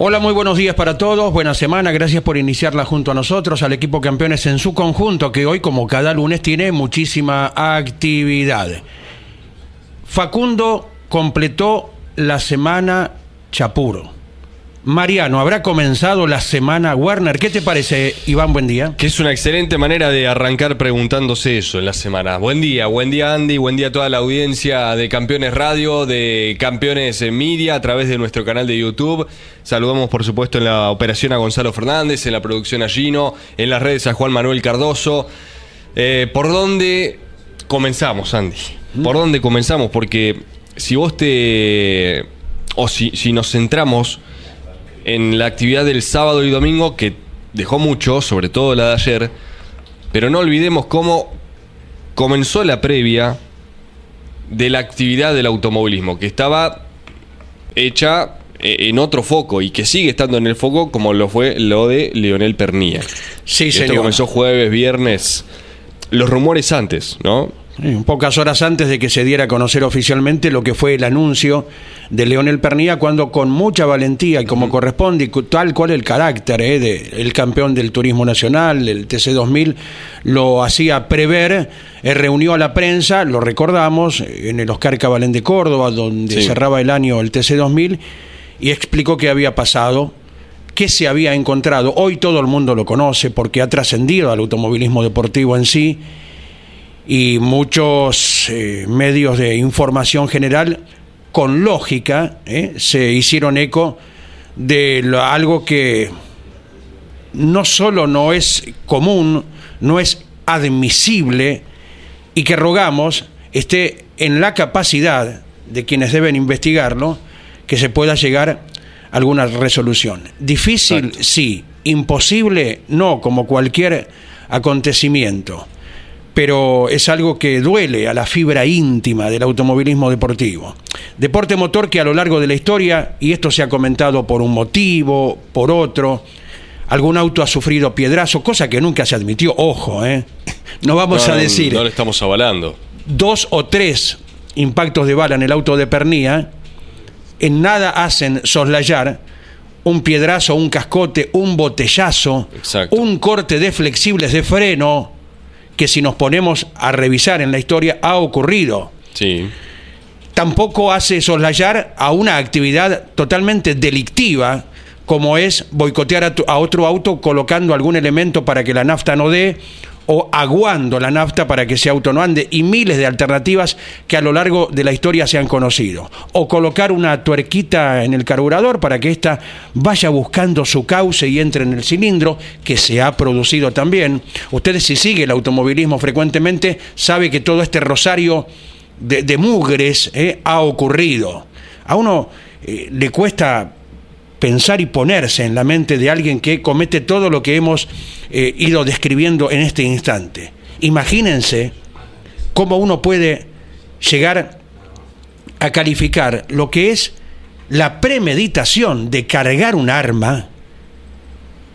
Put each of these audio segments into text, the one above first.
Hola, muy buenos días para todos, buena semana, gracias por iniciarla junto a nosotros, al equipo campeones en su conjunto, que hoy, como cada lunes, tiene muchísima actividad. Facundo completó la semana Chapuro. Mariano, habrá comenzado la semana Warner. ¿Qué te parece, Iván? Buen día. Que es una excelente manera de arrancar preguntándose eso en la semana. Buen día, buen día Andy, buen día a toda la audiencia de Campeones Radio, de Campeones Media a través de nuestro canal de YouTube. Saludamos por supuesto en la operación a Gonzalo Fernández, en la producción a Gino, en las redes a Juan Manuel Cardoso. Eh, ¿Por dónde comenzamos, Andy? ¿Por dónde comenzamos? Porque si vos te... o si, si nos centramos en la actividad del sábado y domingo que dejó mucho, sobre todo la de ayer, pero no olvidemos cómo comenzó la previa de la actividad del automovilismo, que estaba hecha eh, en otro foco y que sigue estando en el foco como lo fue lo de Leonel Pernía. Sí, Esto señor. comenzó jueves, viernes, los rumores antes, ¿no? Sí, Pocas horas antes de que se diera a conocer oficialmente lo que fue el anuncio de Leonel Pernía, cuando con mucha valentía y como corresponde, y tal cual el carácter eh, de el campeón del turismo nacional, el TC2000, lo hacía prever, eh, reunió a la prensa, lo recordamos, eh, en el Oscar Cabalén de Córdoba, donde Sí. cerraba el año el TC2000, y explicó qué había pasado qué se había encontrado. Hoy todo el mundo lo conoce porque ha trascendido al automovilismo deportivo en sí y muchos eh, medios de información general con lógica eh, se hicieron eco de lo- algo que no solo no es común, no es admisible y que rogamos esté en la capacidad de quienes deben investigarlo que se pueda llegar a alguna resolución. Difícil, Exacto. sí. Imposible, no, como cualquier acontecimiento. Pero es algo que duele a la fibra íntima del automovilismo deportivo. Deporte motor que a lo largo de la historia, y esto se ha comentado por un motivo, por otro, algún auto ha sufrido piedrazo, cosa que nunca se admitió, ojo, ¿eh? No vamos No, a decir No le estamos avalando. dos o tres impactos de bala en el auto de Pernía, en nada hacen soslayar un piedrazo, un cascote, un botellazo, Exacto. un corte de flexibles de freno, que si nos ponemos a revisar en la historia ha ocurrido. Sí. Tampoco hace soslayar a una actividad totalmente delictiva, como es boicotear a, tu- a otro auto colocando algún elemento para que la nafta no dé o aguando la nafta para que ese auto no ande y miles de alternativas que a lo largo de la historia se han conocido. O colocar una tuerquita en el carburador para que ésta vaya buscando su cauce y entre en el cilindro, que se ha producido también. Ustedes si sigue el automovilismo frecuentemente sabe que todo este rosario de, mugres eh, ha ocurrido. A uno eh, le cuesta pensar y ponerse en la mente de alguien que comete todo lo que hemos eh, ido describiendo en este instante. Imagínense cómo uno puede llegar a calificar lo que es la premeditación de cargar un arma,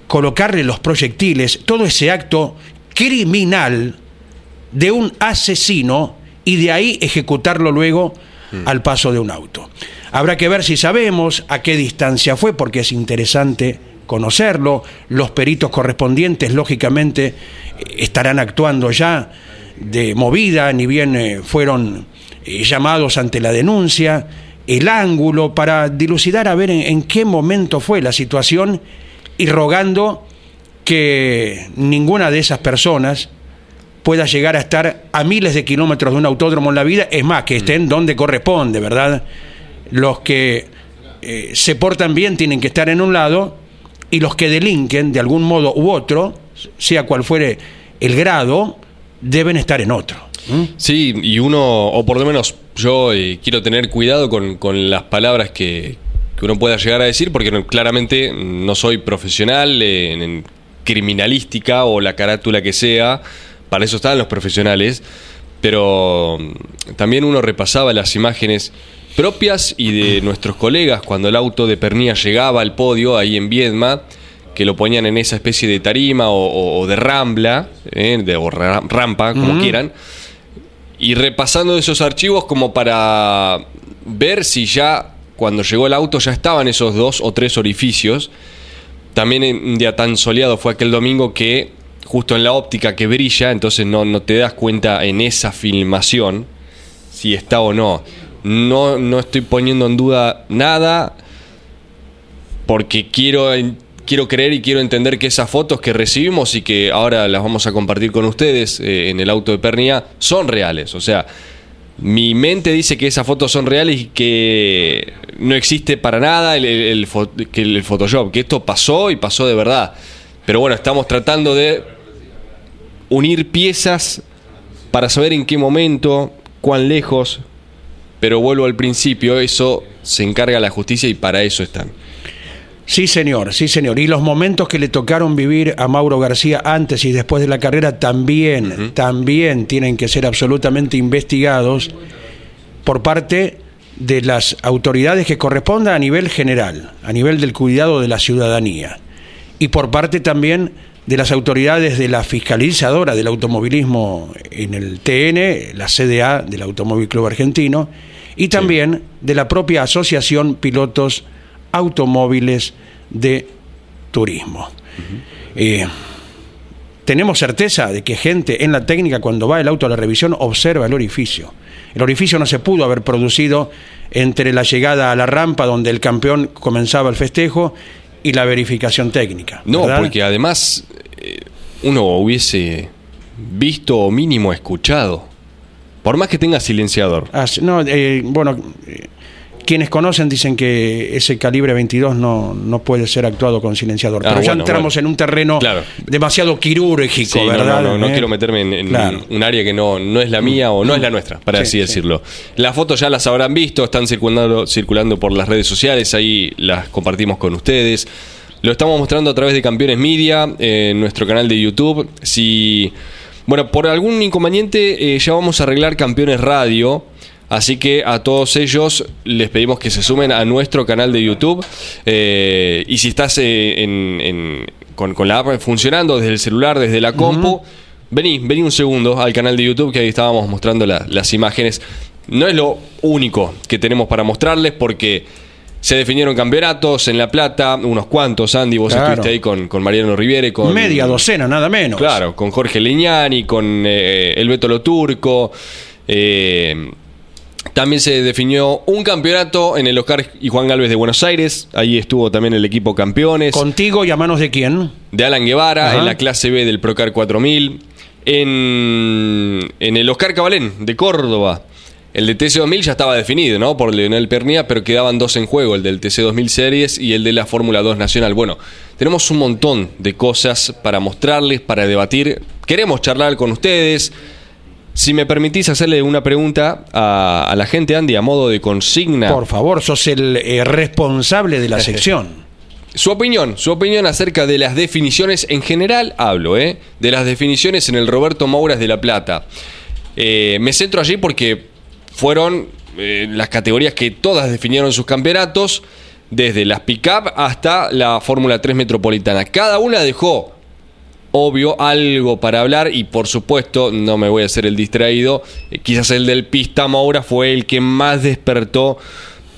colocarle los proyectiles, todo ese acto criminal de un asesino y de ahí ejecutarlo luego al paso de un auto. Habrá que ver si sabemos a qué distancia fue, porque es interesante conocerlo. Los peritos correspondientes, lógicamente, estarán actuando ya de movida, ni bien eh, fueron eh, llamados ante la denuncia, el ángulo, para dilucidar a ver en, en qué momento fue la situación y rogando que ninguna de esas personas pueda llegar a estar a miles de kilómetros de un autódromo en la vida, es más, que estén donde corresponde, ¿verdad? Los que eh, se portan bien tienen que estar en un lado y los que delinquen de algún modo u otro, sea cual fuere el grado, deben estar en otro. Sí, y uno, o por lo menos yo eh, quiero tener cuidado con, con las palabras que, que uno pueda llegar a decir, porque claramente no soy profesional en, en criminalística o la carátula que sea, para eso están los profesionales, pero mm, también uno repasaba las imágenes propias y de nuestros colegas cuando el auto de Pernía llegaba al podio ahí en Viedma, que lo ponían en esa especie de tarima o, de rambla, eh, de, o ra- rampa, como quieran, y repasando esos archivos como para ver si ya cuando llegó el auto ya estaban esos dos o tres orificios. También en un día tan soleado fue aquel domingo que justo en la óptica que brilla, entonces no, no te das cuenta en esa filmación si está o no. No, no estoy poniendo en duda nada porque quiero, quiero creer y quiero entender que esas fotos que recibimos y que ahora las vamos a compartir con ustedes eh, en el auto de Pernia son reales. O sea, mi mente dice que esas fotos son reales y que no existe para nada el, el Photoshop, que esto pasó y pasó de verdad. Pero bueno, estamos tratando de unir piezas para saber en qué momento, cuán lejos, pero vuelvo al principio, eso se encarga la justicia y para eso están. Sí, señor, sí, señor. Y los momentos que le tocaron vivir a Mauro García antes y después de la carrera también, también tienen que ser absolutamente investigados por parte de las autoridades que correspondan a nivel general, a nivel del cuidado de la ciudadanía. Y por parte también de las autoridades de la fiscalizadora del automovilismo en el TN, la CDA del Automóvil Club Argentino, y también de la propia Asociación Pilotos Automóviles de Turismo. Eh, tenemos certeza de que gente en la técnica cuando va el auto a la revisión observa el orificio. El orificio no se pudo haber producido entre la llegada a la rampa donde el campeón comenzaba el festejo y la verificación técnica. No, porque además eh, uno hubiese visto o mínimo escuchado, por más que tenga silenciador. Ah, no, eh, bueno, eh, quienes conocen dicen que ese calibre 22 no, no puede ser actuado con silenciador. Ah, Pero ya bueno, entramos bueno. en un terreno Claro. demasiado quirúrgico, Sí, ¿verdad? no, no, no ¿Eh? quiero meterme en, en Claro. un área que no, no es la mía o no es la nuestra, para Sí, así sí. decirlo. Las fotos ya las habrán visto, están circulando, circulando por las redes sociales, ahí las compartimos con ustedes. Lo estamos mostrando a través de Campeones Media, eh, en nuestro canal de YouTube. Si, bueno, por algún inconveniente eh, ya vamos a arreglar Campeones Radio. Así que a todos ellos les pedimos que se sumen a nuestro canal de YouTube. Eh, y si estás eh, en- en- con, con la app funcionando desde el celular, desde la compu, vení, vení un segundo al canal de YouTube que ahí estábamos mostrando la- las imágenes. No es lo único que tenemos para mostrarles porque se definieron campeonatos en La Plata, unos cuantos, Andy, vos Claro. estuviste ahí con, con Mariano Riviere, con... Media docena, nada menos. Claro, con Jorge Leñani, con eh, el Beto Lo Turco. eh, también se definió un campeonato en el Oscar y Juan Galvez de Buenos Aires. Ahí estuvo también el equipo campeones. Contigo y a manos de quién? de Alan Guevara Ajá. en la clase B del Procar 4000. En, en el Oscar Cabalén de Córdoba. El de TC2000 ya estaba definido, ¿no? Por Leonel Pernía, pero quedaban dos en juego, el del TC2000 Series y el de la Fórmula 2 Nacional. Bueno, tenemos un montón de cosas para mostrarles, para debatir. Queremos charlar con ustedes. Si me permitís hacerle una pregunta a, a la gente, Andy, a modo de consigna. Por favor, sos el eh, responsable de la sección. Su opinión, su opinión acerca de las definiciones en general, hablo, ¿eh? De las definiciones en el Roberto Mouras de La Plata. Eh, me centro allí porque fueron eh, las categorías que todas definieron sus campeonatos, desde las pick-up hasta la Fórmula 3 Metropolitana. Cada una dejó, obvio, algo para hablar y por supuesto, no me voy a hacer el distraído, eh, quizás el del Pista Moura fue el que más despertó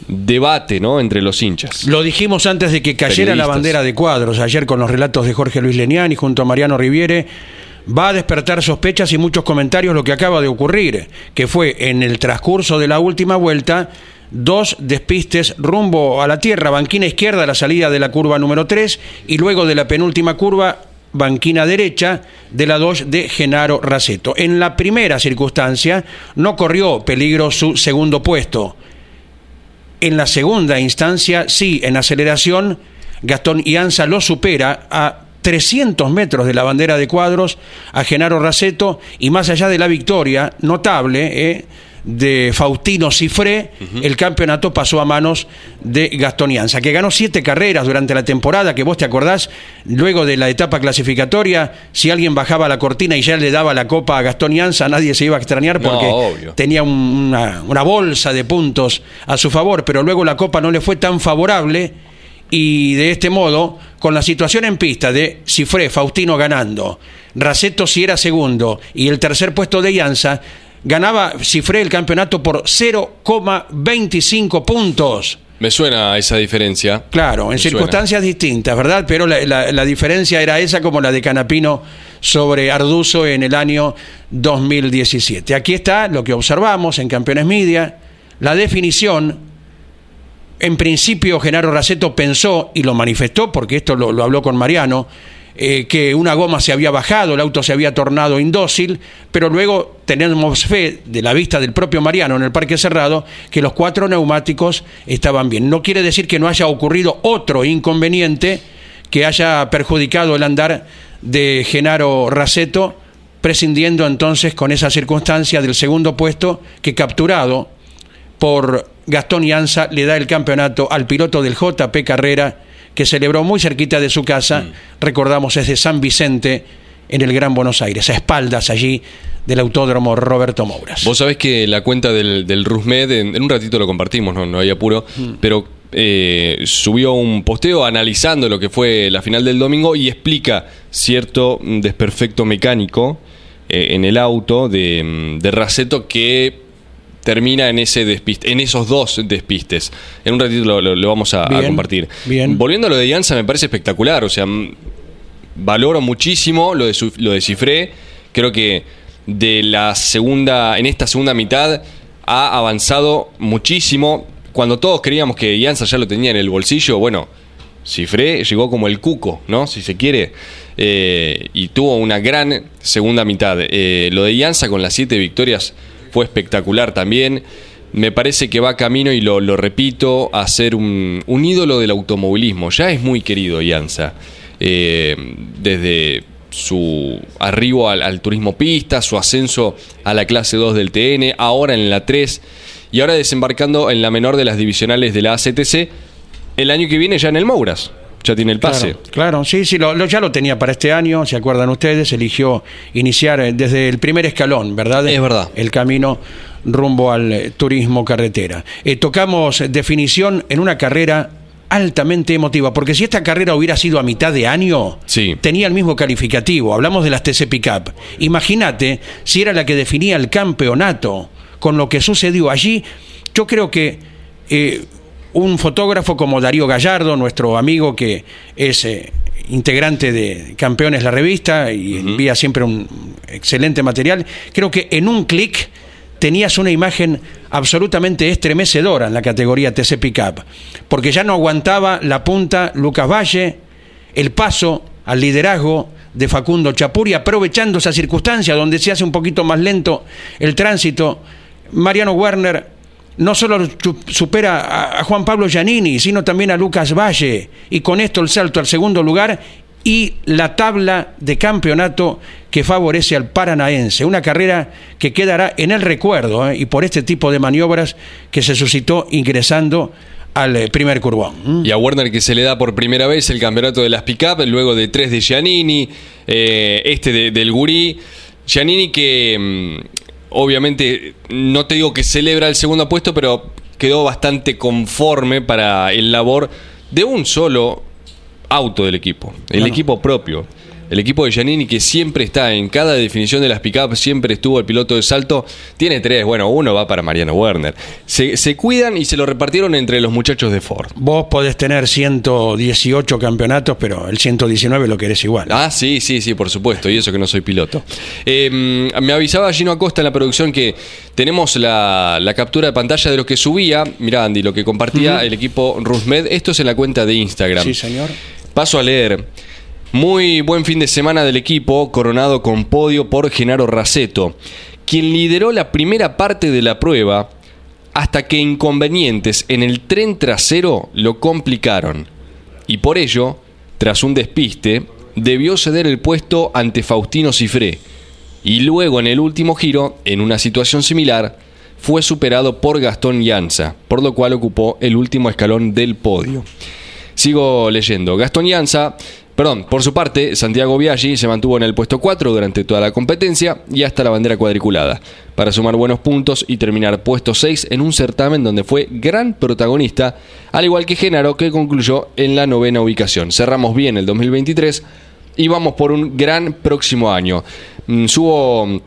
debate, ¿no? Entre los hinchas. Lo dijimos antes de que cayera la bandera de cuadros, ayer con los relatos de Jorge Luis Leniani junto a Mariano Riviere. Va a despertar sospechas y muchos comentarios lo que acaba de ocurrir, que fue en el transcurso de la última vuelta dos despistes rumbo a la tierra, banquina izquierda a la salida de la curva número 3 y luego de la penúltima curva banquina derecha de la 2 de Genaro Raceto. En la primera circunstancia no corrió peligro su segundo puesto. En la segunda instancia, sí, en aceleración, Gastón Ianza lo supera a 300 metros de la bandera de cuadros a Genaro Raceto y más allá de la victoria notable, eh, de Faustino Cifré, el campeonato pasó a manos de Gastonianza, que ganó siete carreras durante la temporada, que vos te acordás, luego de la etapa clasificatoria, si alguien bajaba la cortina y ya le daba la copa a Gastonianza, nadie se iba a extrañar porque tenía una, una bolsa de puntos a su favor, pero luego la copa no le fue tan favorable y de este modo, con la situación en pista de Cifré, Faustino ganando, Raceto si era segundo y el tercer puesto de Ianza, ganaba Cifré el campeonato por 0,25 puntos. Me suena esa diferencia. Claro, en circunstancias distintas, ¿verdad? Pero la, diferencia era esa como la de Canapino sobre Arduzo en el año 2017. Aquí está lo que observamos en Campeones Media, la definición. En principio, Genaro Raceto pensó, y lo manifestó, porque esto lo habló con Mariano, eh, que una goma se había bajado, el auto se había tornado indócil, pero luego tenemos fe de la vista del propio Mariano en el parque cerrado que los cuatro neumáticos estaban bien. No quiere decir que no haya ocurrido otro inconveniente que haya perjudicado el andar de Genaro Raceto, prescindiendo entonces con esa circunstancia del segundo puesto que capturado por Gastón Ianza le da el campeonato al piloto del JP Carrera que celebró muy cerquita de su casa, mm. recordamos es de San Vicente, en el Gran Buenos Aires, a espaldas allí del autódromo Roberto Mouras. Vos sabés que la cuenta del, del Rusmed, en, un ratito lo compartimos, no, no hay apuro, mm. pero eh, subió un posteo analizando lo que fue la final del domingo y explica cierto desperfecto mecánico eh, en el auto de, de Raceto que termina en ese despiste, en esos dos despistes. En un ratito lo, vamos a, compartir. Bien. Volviendo a lo de Ianza, me parece espectacular. O sea, valoro muchísimo lo de, lo de Cifré. Creo que de la segunda, en esta segunda mitad ha avanzado muchísimo. Cuando todos creíamos que Ianza ya lo tenía en el bolsillo, bueno, Cifré llegó como el cuco, ¿no? Si se quiere. Eh, y tuvo una gran segunda mitad. Eh, lo de Ianza con las siete victorias fue espectacular también. Me parece que va camino, y lo, repito, a ser un, ídolo del automovilismo. Ya es muy querido Ianza. Eh, desde su arribo al, turismo pista, su ascenso a la clase 2 del TN, ahora en la 3 y ahora desembarcando en la menor de las divisionales de la ACTC, el año que viene ya en el Mouras ya tiene el pase. Claro, sí, sí, lo, ya lo tenía para este año, ¿se acuerdan ustedes? Eligió iniciar eh, desde el primer escalón, ¿verdad? Es verdad. El camino rumbo al eh, turismo carretera. Eh, tocamos definición en una carrera altamente emotiva, porque si esta carrera hubiera sido a mitad de año, tenía el mismo calificativo. Hablamos de las TC Pickup. Imagínate si era la que definía el campeonato con lo que sucedió allí. Yo creo que un fotógrafo como Darío Gallardo, nuestro amigo que es eh, integrante de Campeones la revista y envía siempre un excelente material, creo que en un clic tenías una imagen absolutamente estremecedora en la categoría TC Pickup, porque ya no aguantaba la punta Lucas Valle, el paso al liderazgo de Facundo Chapuri, aprovechando esa circunstancia donde se hace un poquito más lento el tránsito. Mariano Werner no solo supera a Juan Pablo Giannini, sino también a Lucas Valle, y con esto el salto al segundo lugar y la tabla de campeonato que favorece al paranaense. Una carrera que quedará en el recuerdo ¿eh? y por este tipo de maniobras que se suscitó ingresando al eh, primer curvón. Y a Werner que se le da por primera vez el campeonato de las pick-up, luego de tres de Giannini, eh, este del Gurí. Giannini que mm, obviamente no te digo que celebra el segundo puesto, pero quedó bastante conforme para el labor de un solo auto del equipo, el equipo propio. El equipo de Giannini, que siempre está en cada definición de las pickups, siempre estuvo el piloto de salto, tiene tres. Bueno, uno va para Mariano Werner. Se, cuidan y se lo repartieron entre los muchachos de Ford. Vos podés tener 118 campeonatos, pero el 119 lo querés igual. Ah, sí, sí, sí, por supuesto. Y eso que no soy piloto. Em, me avisaba Gino Acosta en la producción que tenemos la, captura de pantalla de lo que subía. Mirá, Andy, lo que compartía el equipo Rusmed. Esto es en la cuenta de Instagram. Sí, señor. Paso a leer. Muy buen fin de semana del equipo, coronado con podio por Genaro Raceto, quien lideró la primera parte de la prueba hasta que inconvenientes en el tren trasero lo complicaron. Y por ello, tras un despiste, debió ceder el puesto ante Faustino Cifré. Y luego en el último giro, en una situación similar, fue superado por Gastón Llanza, por lo cual ocupó el último escalón del podio. Sigo leyendo. Gastón Llanza Perdón, por su parte, Santiago Biaggi se mantuvo en el puesto 4 durante toda la competencia y hasta la bandera cuadriculada, para sumar buenos puntos y terminar puesto 6 en un certamen donde fue gran protagonista, al igual que Genaro, que concluyó en la novena ubicación. Cerramos bien el 2023 y vamos por un gran próximo año. Mm, subo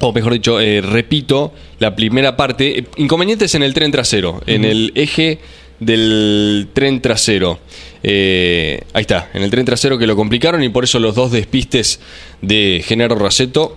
o mejor dicho, eh, repito, la primera parte, inconvenientes en el tren trasero, en el eje del tren trasero. Eh, ahí está, en el tren trasero que lo complicaron y por eso los dos despistes de Genaro Raceto.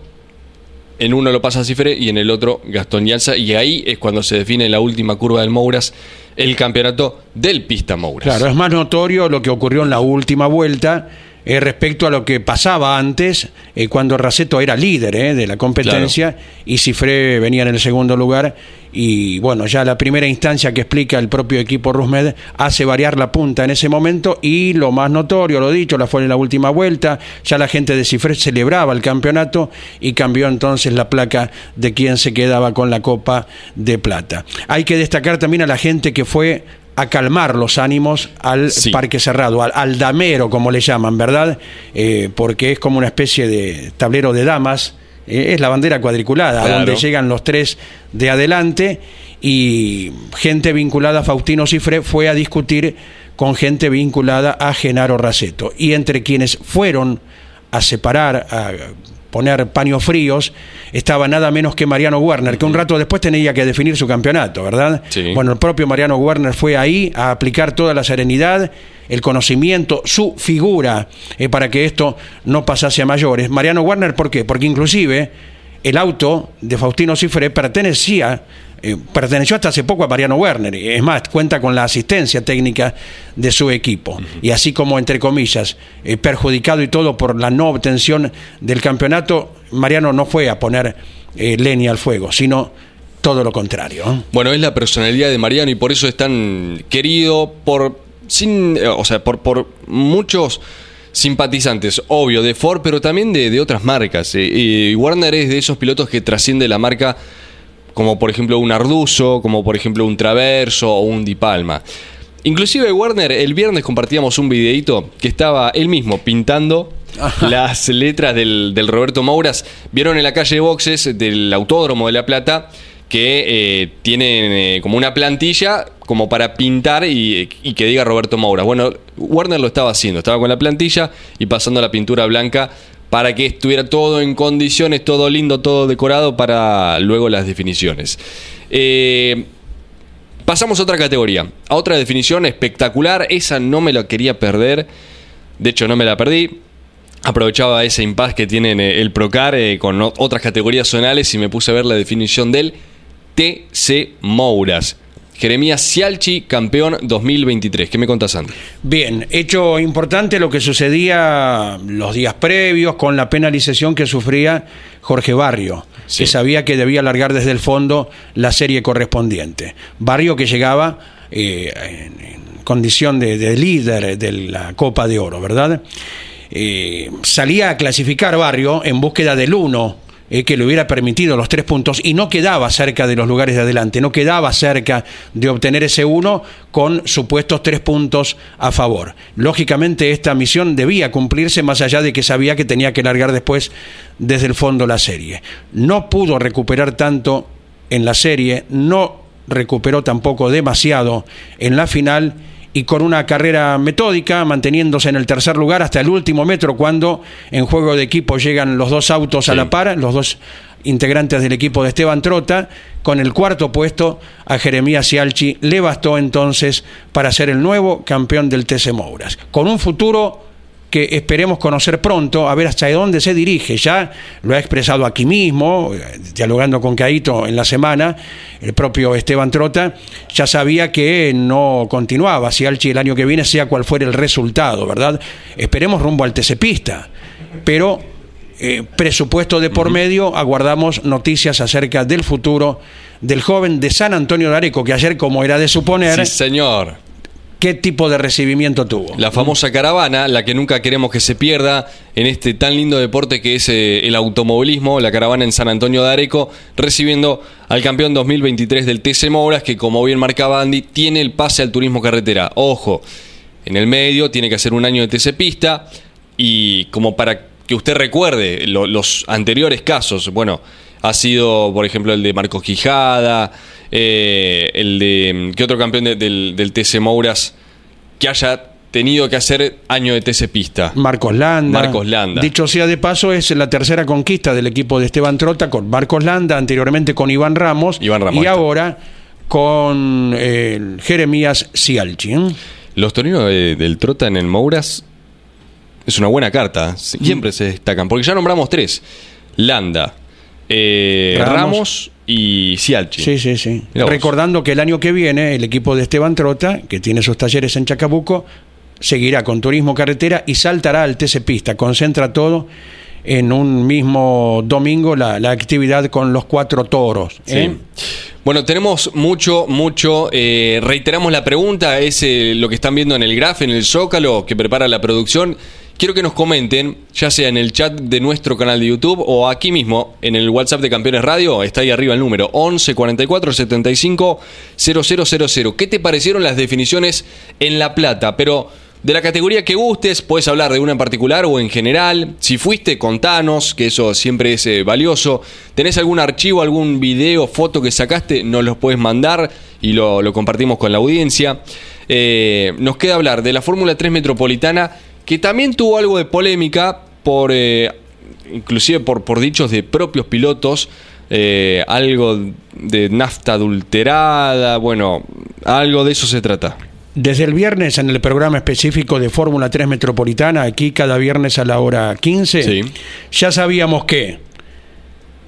En uno lo pasa Cifre y en el otro Gastón Llanza. Y ahí es cuando se define la última curva del Mouras el campeonato del Pista Mouras. Claro, es más notorio lo que ocurrió en la última vuelta eh, respecto a lo que pasaba antes, eh, cuando Raceto era líder eh, de la competencia y Cifré venía en el segundo lugar. Y bueno, ya la primera instancia que explica el propio equipo Rusmed hace variar la punta en ese momento. Y lo más notorio, lo dicho, la fue en la última vuelta. Ya la gente de Cifré celebraba el campeonato y cambió entonces la placa de quien se quedaba con la Copa de Plata. Hay que destacar también a la gente que fue a calmar los ánimos al parque cerrado, al, damero, como le llaman, ¿verdad? Eh, porque es como una especie de tablero de damas, eh, es la bandera cuadriculada, donde llegan los tres de adelante y gente vinculada a Faustino Cifre fue a discutir con gente vinculada a Genaro Raceto. Y entre quienes fueron a separar, a poner paños fríos, estaba nada menos que Mariano Werner, que un rato después tenía que definir su campeonato, ¿verdad? Bueno, el propio Mariano Werner fue ahí a aplicar toda la serenidad, el conocimiento, su figura, eh, para que esto no pasase a mayores. Mariano Werner, ¿por qué? Porque inclusive el auto de Faustino Cifre pertenecía eh, perteneció hasta hace poco a Mariano Werner, es más, cuenta con la asistencia técnica de su equipo. Y así como, entre comillas, eh, perjudicado y todo por la no obtención del campeonato, Mariano no fue a poner eh, leña al fuego, sino todo lo contrario. Bueno, es la personalidad de Mariano y por eso es tan querido por, sin, o sea, por, por muchos simpatizantes, obvio, de Ford, pero también de, de otras marcas. y Warner es de esos pilotos que trasciende la marca como por ejemplo un Arduzo, como por ejemplo un Traverso o un Di Palma. Inclusive Warner, el viernes compartíamos un videito que estaba él mismo pintando las letras del, Roberto Mouras. Vieron en la calle de boxes del Autódromo de La Plata que eh, tienen eh, como una plantilla como para pintar y, y, que diga Roberto Mouras. Bueno, Warner lo estaba haciendo, estaba con la plantilla y pasando la pintura blanca para que estuviera todo en condiciones, todo lindo, todo decorado para luego las definiciones. Eh, pasamos a otra categoría, a otra definición espectacular, esa no me la quería perder, de hecho no me la perdí, aprovechaba ese impas que tiene el Procar eh, con otras categorías zonales y me puse a ver la definición del TC Mouras. Jeremías Cialchi, campeón 2023. ¿Qué me contás, Andy? Bien, hecho importante lo que sucedía los días previos con la penalización que sufría Jorge Barrio, que sabía que debía largar desde el fondo la serie correspondiente. Barrio que llegaba eh, en, condición de, líder de la Copa de Oro, ¿verdad? Eh, salía a clasificar Barrio en búsqueda del 1 eh, que le hubiera permitido los tres puntos y no quedaba cerca de los lugares de adelante, no quedaba cerca de obtener ese uno con supuestos tres puntos a favor. Lógicamente esta misión debía cumplirse más allá de que sabía que tenía que largar después desde el fondo la serie. No pudo recuperar tanto en la serie, no recuperó tampoco demasiado en la final y con una carrera metódica, manteniéndose en el tercer lugar hasta el último metro, cuando en juego de equipo llegan los dos autos a la par, los dos integrantes del equipo de Esteban Trota, con el cuarto puesto a Jeremías Cialchi, le bastó entonces para ser el nuevo campeón del TC Mouras, con un futuro que esperemos conocer pronto, a ver hasta dónde se dirige. Ya lo ha expresado aquí mismo, dialogando con Caito en la semana, el propio Esteban Trota ya sabía que no continuaba si Alchi el año que viene, sea cual fuera el resultado, ¿verdad? Esperemos rumbo al TCPista, pero eh, presupuesto de por medio, aguardamos noticias acerca del futuro del joven de San Antonio de Areco, que ayer, como era de suponer, Sí, señor. ¿Qué tipo de recibimiento tuvo? La famosa caravana, la que nunca queremos que se pierda en este tan lindo deporte que es eh, el automovilismo, la caravana en San Antonio de Areco, recibiendo al campeón 2023 del TC Mouras, que como bien marcaba Andy, tiene el pase al turismo carretera. Ojo, en el medio tiene que hacer un año de TC Pista y como para que usted recuerde lo- los anteriores casos, bueno, ha sido, por ejemplo, el de Marcos Quijada, eh, el de. ¿Qué otro campeón de- del, del TC Mouras que haya tenido que hacer año de TC Pista? Marcos Landa. Marcos Landa. Dicho sea de paso, es la tercera conquista del equipo de Esteban Trota con Marcos Landa, anteriormente con Iván Ramos, Iván Ramos, y está. ahora con eh, Jeremías Cialchi. ¿eh? Los torinos de- del Trota en el Mouras es una buena carta. Siempre se destacan. Porque ya nombramos tres: Landa, eh, Ramos. Ramos. y Cialchi. Sí, sí, sí. Recordando que el año que viene el equipo de Esteban Trota, que tiene sus talleres en Chacabuco, seguirá con turismo carretera y saltará al TC Pista. Concentra todo en un mismo domingo la, la actividad con los cuatro toros. ¿eh? Sí. Bueno, tenemos mucho, mucho. eh, reiteramos la pregunta, es eh, lo que están viendo en el graf, en el Zócalo, que prepara la producción. Quiero que nos comenten, ya sea en el chat de nuestro canal de YouTube o aquí mismo, en el WhatsApp de Campeones Radio, está ahí arriba el número 11 44 75 0000. ¿Qué te parecieron las definiciones en La Plata? Pero de la categoría que gustes, puedes hablar de una en particular o en general. Si fuiste, contanos, que eso siempre es eh, valioso. ¿Tenés algún archivo, algún video, foto que sacaste? Nos los puedes mandar y lo, lo compartimos con la audiencia. Eh, nos queda hablar de la Fórmula 3 Metropolitana, que también tuvo algo de polémica por... eh, inclusive por, por dichos de propios pilotos, eh, algo de nafta adulterada, bueno, algo de eso se trata. Desde el viernes en el programa específico de Fórmula 3 Metropolitana, aquí cada viernes a la hora 15, Sí. ya sabíamos que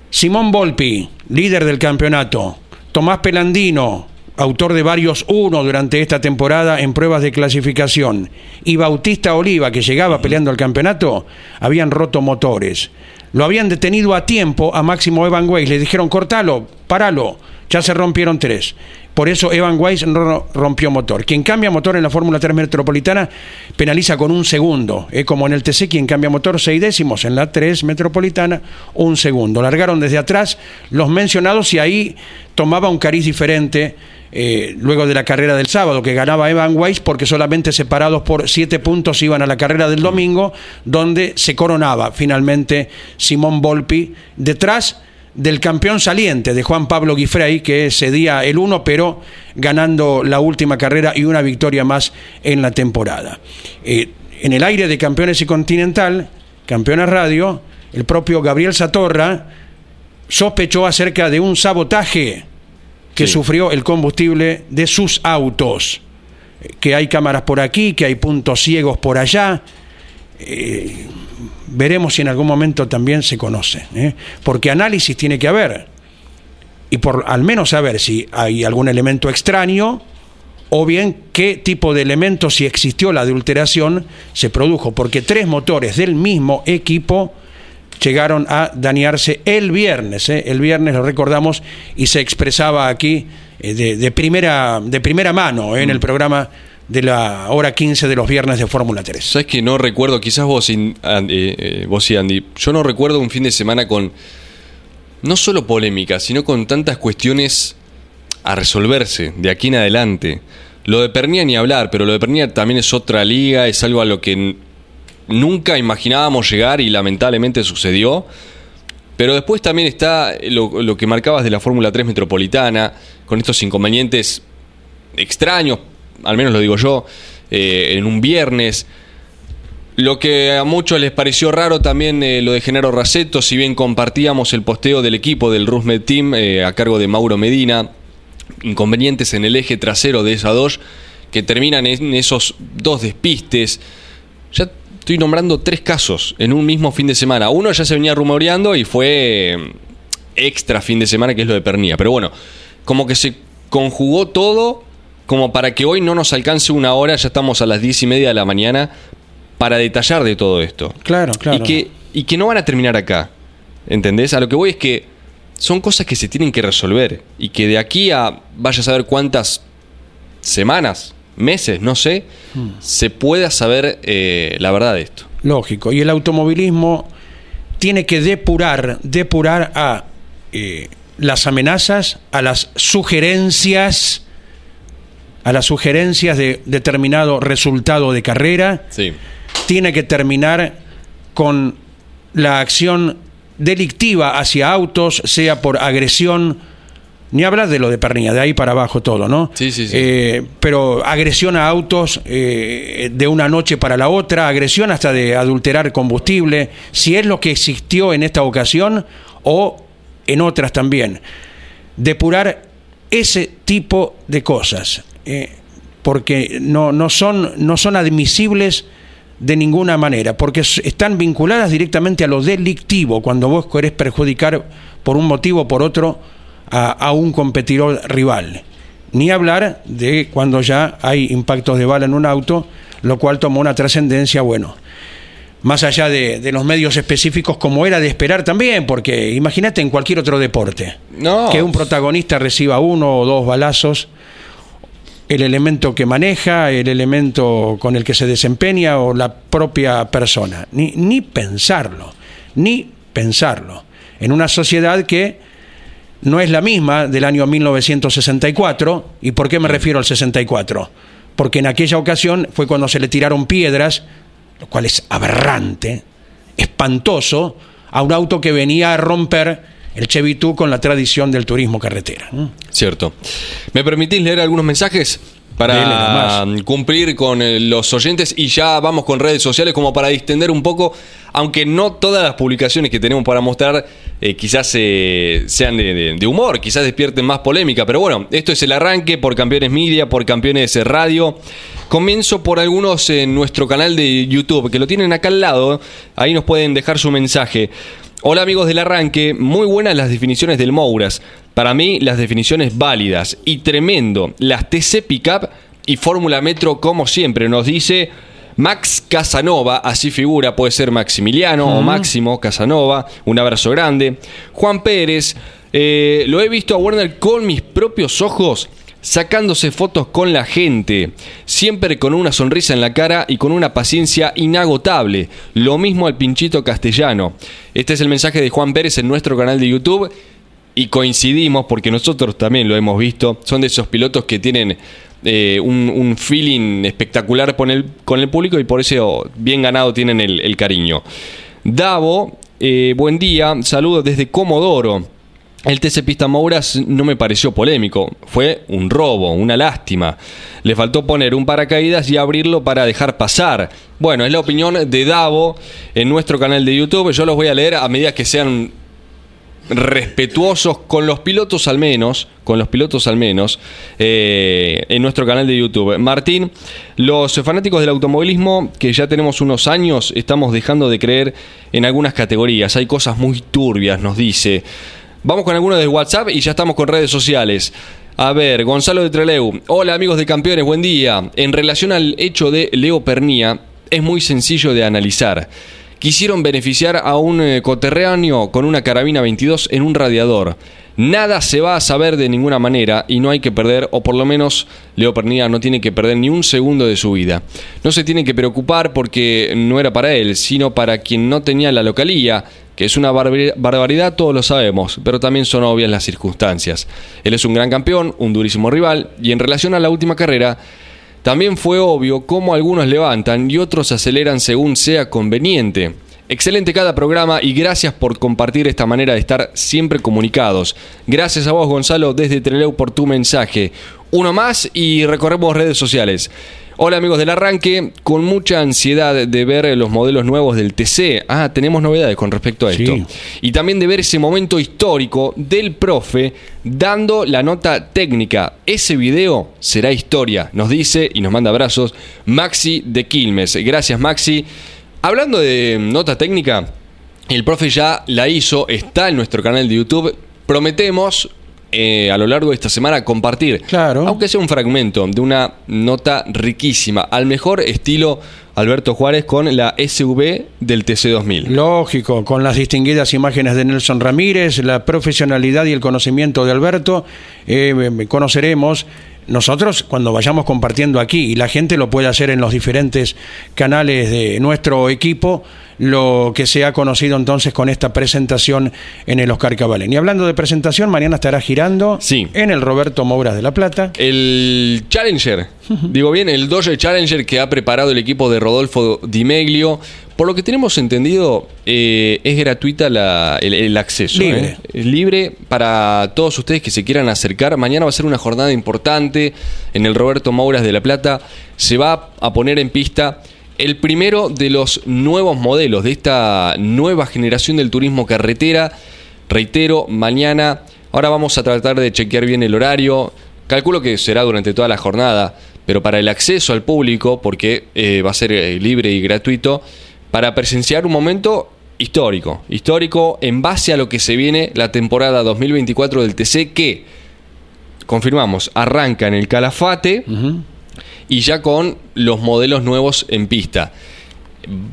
Simón Volpi, líder del campeonato, Tomás Pelandino, autor de varios uno durante esta temporada en pruebas de clasificación, y Bautista Oliva, que llegaba peleando el campeonato, habían roto motores. Lo habían detenido a tiempo a Máximo Evan Weiss. Le dijeron, cortalo, paralo. Ya se rompieron tres. Por eso Evan Weiss no rompió motor. Quien cambia motor en la Fórmula 3 Metropolitana penaliza con un segundo. Es como en el TC, quien cambia motor seis décimos. En la 3 Metropolitana, un segundo. Largaron desde atrás los mencionados y ahí tomaba un cariz diferente eh, luego de la carrera del sábado, que ganaba Evan Weiss porque solamente separados por siete puntos iban a la carrera del domingo, donde se coronaba finalmente Simón Volpi detrás del campeón saliente de Juan Pablo Guifrey, que cedía el 1, pero ganando la última carrera y una victoria más en la temporada. Eh, en el aire de Campeones y Continental, Campeones Radio, el propio Gabriel Satorra sospechó acerca de un sabotaje que Sí. sufrió el combustible de sus autos. Que hay cámaras por aquí, que hay puntos ciegos por allá. Eh, veremos si en algún momento también se conoce. ¿eh? Porque análisis tiene que haber. Y por al menos saber si hay algún elemento extraño o bien qué tipo de elemento, si existió la adulteración, se produjo. Porque tres motores del mismo equipo llegaron a dañarse el viernes. ¿eh? El viernes lo recordamos y se expresaba aquí eh, de, de primera, de primera mano ¿eh? en el programa de la hora 15 de los viernes de Fórmula 3. ¿Sabes que no recuerdo, quizás vos, y Andy, eh, vos y Andy, yo no recuerdo un fin de semana con no solo polémica, sino con tantas cuestiones a resolverse de aquí en adelante. Lo de Pernilla ni hablar, pero lo de Pernilla también es otra liga, es algo a lo que nunca imaginábamos llegar y lamentablemente sucedió. Pero después también está lo, que marcabas de la Fórmula 3 Metropolitana, con estos inconvenientes extraños, al menos lo digo yo, eh, en un viernes. Lo que a muchos les pareció raro también eh, lo de Genaro Raceto, si bien compartíamos el posteo del equipo del Rusmed Team eh, a cargo de Mauro Medina, inconvenientes en el eje trasero de esa dos que terminan en esos dos despistes. Ya estoy nombrando tres casos en un mismo fin de semana. Uno ya se venía rumoreando y fue extra fin de semana, que es lo de Pernía. Pero bueno, como que se conjugó todo como para que hoy no nos alcance una hora, ya estamos a las diez y media de la mañana, para detallar de todo esto. Claro, claro. Y que, y que no van a terminar acá. ¿Entendés? A lo que voy es que son cosas que se tienen que resolver y que de aquí a vaya a saber cuántas semanas, meses, no sé, se pueda saber eh, la verdad de esto. Lógico. Y el automovilismo tiene que depurar, depurar a eh, las amenazas, a las sugerencias, a las sugerencias de determinado resultado de carrera. Sí. Tiene que terminar con la acción delictiva hacia autos, sea por agresión, ni hablar de lo de Pernilla, de ahí para abajo todo, ¿no? Sí, sí, sí. Eh, pero agresión a autos eh, de una noche para la otra, agresión hasta de adulterar combustible, si es lo que existió en esta ocasión o en otras también. Depurar ese tipo de cosas, eh, porque no, no, son, no son admisibles de ninguna manera, porque están vinculadas directamente a lo delictivo, cuando vos querés perjudicar por un motivo o por otro a, a un competidor rival. Ni hablar de cuando ya hay impactos de bala en un auto, lo cual tomó una trascendencia, bueno, más allá de, de los medios específicos como era de esperar también, porque imagínate en cualquier otro deporte, No. que un protagonista reciba uno o dos balazos, el elemento que maneja, el elemento con el que se desempeña o la propia persona. Ni, ni pensarlo, ni pensarlo. En una sociedad que no es la misma del año 1964, ¿y por qué me refiero al 64? Porque en aquella ocasión fue cuando se le tiraron piedras, lo cual es aberrante, espantoso, a un auto que venía a romper el Chevitú con la tradición del turismo carretera. Cierto. ¿Me permitís leer algunos mensajes? Para cumplir con eh, los oyentes y ya vamos con redes sociales como para distender un poco, aunque no todas las publicaciones que tenemos para mostrar eh, quizás eh, sean de, de- de humor, quizás despierten más polémica, pero bueno, esto es el arranque por Campeones Media, por Campeones Radio. Comienzo por algunos en nuestro canal de YouTube, que lo tienen acá al lado, ahí nos pueden dejar su mensaje. Hola amigos del arranque, muy buenas las definiciones del Mouras. Para mí las definiciones válidas y tremendo. Las TC Pickup y Fórmula Metro como siempre nos dice Max Casanova, así figura, puede ser Maximiliano o Máximo Casanova, un abrazo grande. Juan Pérez, eh, lo he visto a Werner con mis propios ojos sacándose fotos con la gente, siempre con una sonrisa en la cara y con una paciencia inagotable. Lo mismo al pinchito castellano. Este es el mensaje de Juan Pérez en nuestro canal de YouTube y coincidimos porque nosotros también lo hemos visto. Son de esos pilotos que tienen eh, un, feeling espectacular con el, con el público y por eso bien ganado tienen el, el cariño. Davo, eh, buen día, saludos desde Comodoro. El TC Pista Mouras no me pareció polémico, fue un robo, una lástima. Le faltó poner un paracaídas y abrirlo para dejar pasar. Bueno, es la opinión de Davo en nuestro canal de YouTube. Yo los voy a leer a medida que sean respetuosos con los pilotos al menos, con los pilotos al menos, eh, en nuestro canal de YouTube. Martín, los fanáticos del automovilismo, que ya tenemos unos años, estamos dejando de creer en algunas categorías. Hay cosas muy turbias, nos dice. Vamos con algunos de WhatsApp y ya estamos con redes sociales. A ver, Gonzalo de Treleu. Hola amigos de campeones, buen día. En relación al hecho de Leo Pernía, es muy sencillo de analizar. Quisieron beneficiar a un eh, coterráneo con una carabina 22 en un radiador. Nada se va a saber de ninguna manera y no hay que perder, o por lo menos Leo Pernía no tiene que perder ni un segundo de su vida. No se tiene que preocupar porque no era para él, sino para quien no tenía la localía, que es una barbar- barbaridad, todos lo sabemos, pero también son obvias las circunstancias. Él es un gran campeón, un durísimo rival, y en relación a la última carrera, también fue obvio cómo algunos levantan y otros aceleran según sea conveniente. Excelente cada programa y gracias por compartir esta manera de estar siempre comunicados. Gracias a vos, Gonzalo, desde Treleu por tu mensaje. Uno más y recorremos redes sociales. Hola amigos del arranque, con mucha ansiedad de ver los modelos nuevos del TC. Ah, tenemos novedades con respecto a esto. Sí. Y también de ver ese momento histórico del profe dando la nota técnica. Ese video será historia, nos dice y nos manda abrazos Maxi de Quilmes. Gracias Maxi. Hablando de nota técnica, el profe ya la hizo, está en nuestro canal de YouTube. Prometemos eh, a lo largo de esta semana compartir, Claro. aunque sea un fragmento de una nota riquísima, al mejor estilo Alberto Juárez con la SV del TC2000. Lógico, con las distinguidas imágenes de Nelson Ramírez, la profesionalidad y el conocimiento de Alberto, eh, conoceremos nosotros cuando vayamos compartiendo aquí y la gente lo puede hacer en los diferentes canales de nuestro equipo, lo que se ha conocido entonces con esta presentación en el Oscar Cabalen. Y hablando de presentación, mañana estará girando Sí. en el Roberto Mouras de La Plata. El Challenger, digo bien, el Dodge Challenger que ha preparado el equipo de Rodolfo Di Meglio. Por lo que tenemos entendido, eh, es gratuita la- el, el acceso. Libre. ¿eh? Es libre para todos ustedes que se quieran acercar. Mañana va a ser una jornada importante en el Roberto Mouras de La Plata. Se va a poner en pista el primero de los nuevos modelos de esta nueva generación del turismo carretera. Reitero, mañana, ahora vamos a tratar de chequear bien el horario. Calculo que será durante toda la jornada, pero para el acceso al público, porque eh, va a ser eh, libre y gratuito, para presenciar un momento histórico. Histórico en base a lo que se viene la temporada 2024 del TC, que, confirmamos, arranca en el Calafate y ya con los modelos nuevos en pista.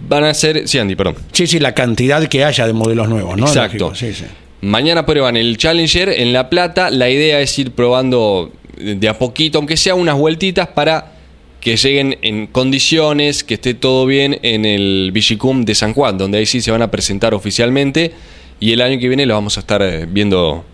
Van a ser. Sí, Andy, perdón. Sí, sí, la cantidad que haya de modelos nuevos, ¿no? Exacto. Lógico, sí, sí. Mañana prueban el Challenger en La Plata. La idea es ir probando de a poquito, aunque sea unas vueltitas, para que lleguen en condiciones, que esté todo bien en el Vigicum de San Juan, donde ahí sí se van a presentar oficialmente. Y el año que viene lo vamos a estar eh, viendo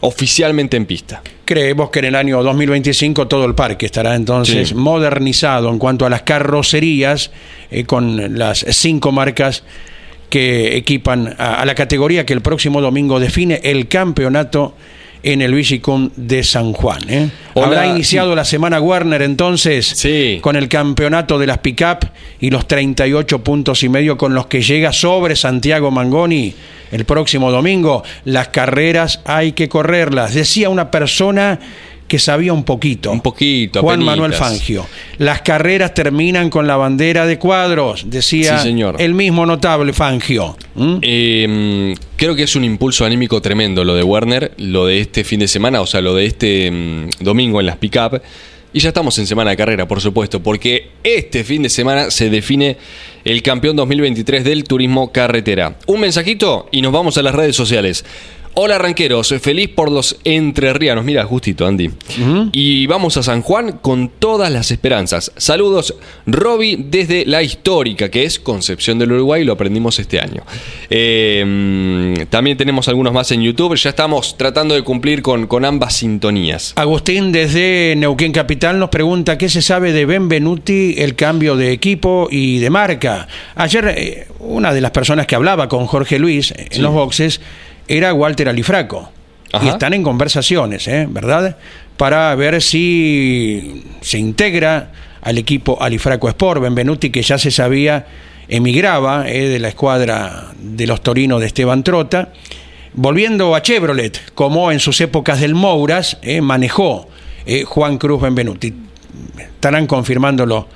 oficialmente en pista. Creemos que en el año 2025 todo el parque estará entonces Sí. modernizado en cuanto a las carrocerías eh, con las cinco marcas que equipan a, a la categoría que el próximo domingo define el campeonato en el Vigicum de San Juan. ¿eh? Habrá iniciado la semana Warner entonces Sí. con el campeonato de las pick-up y los 38 puntos y medio con los que llega sobre Santiago Mangoni el próximo domingo. Las carreras hay que correrlas. Decía una persona que sabía un poquito. Un poquito, Juan. Manuel Fangio. Las carreras terminan con la bandera de cuadros, decía Sí, señor. el mismo notable Fangio. ¿Mm? Eh, creo que es un impulso anímico tremendo lo de Werner, lo de este fin de semana, o sea, lo de este mm, domingo en las pick-up. Y ya estamos en semana de carrera, por supuesto, porque este fin de semana se define el campeón 2023 del turismo carretera. Un mensajito y nos vamos a las redes sociales. Hola ranqueros, feliz por los entrerrianos. Mira, justito, Andy. Y vamos a San Juan con todas las esperanzas. Saludos, Roby, desde la histórica, que es Concepción del Uruguay, lo aprendimos este año. Eh, mm, también tenemos algunos más en YouTube. Ya estamos tratando de cumplir con, con ambas sintonías. Agustín desde Neuquén Capital nos pregunta qué se sabe de Benvenuti, el cambio de equipo y de marca. Ayer eh, una de las personas que hablaba con Jorge Luis en Sí. los boxes era Walter Alifraco. Ajá. Y están en conversaciones, ¿eh? ¿verdad? Para ver si se integra al equipo Alifraco Sport. Benvenuti, que ya se sabía, emigraba eh, de la escuadra de los Torinos de Esteban Trota. Volviendo a Chevrolet, como en sus épocas del Mouras, eh, manejó Juan Cruz Benvenuti. Estarán confirmándolo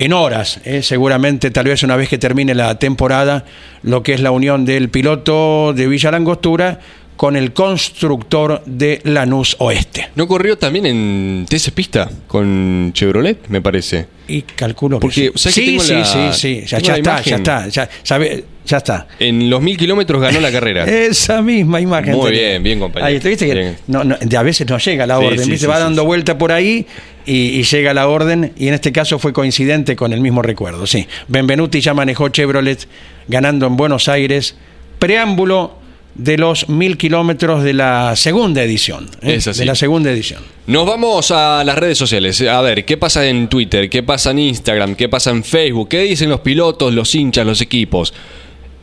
en horas, eh, seguramente, tal vez una vez que termine la temporada, lo que es la unión del piloto de Villa Langostura con el constructor de Lanús Oeste. ¿No corrió también en TC Pista con Chevrolet, me parece? Y calculo que Porque, sí. ¿sabes que sí, tengo sí, la- sí, sí, ya, está, ya está, ya, sabe- ya está. En los mil kilómetros ganó la carrera. Esa misma imagen. Muy tenía. bien, bien, compañero. Ahí está, viste que no, no, a veces no llega la orden, sí, va dando vuelta por ahí y, y llega la orden, y en este caso fue coincidente con el mismo recuerdo. Sí, Benvenuti ya manejó Chevrolet ganando en Buenos Aires, preámbulo de los mil kilómetros de la segunda edición. ¿eh? Es así. De la segunda edición. Nos vamos a las redes sociales. A ver, ¿qué pasa en Twitter? ¿Qué pasa en Instagram? ¿Qué pasa en Facebook? ¿Qué dicen los pilotos, los hinchas, los equipos?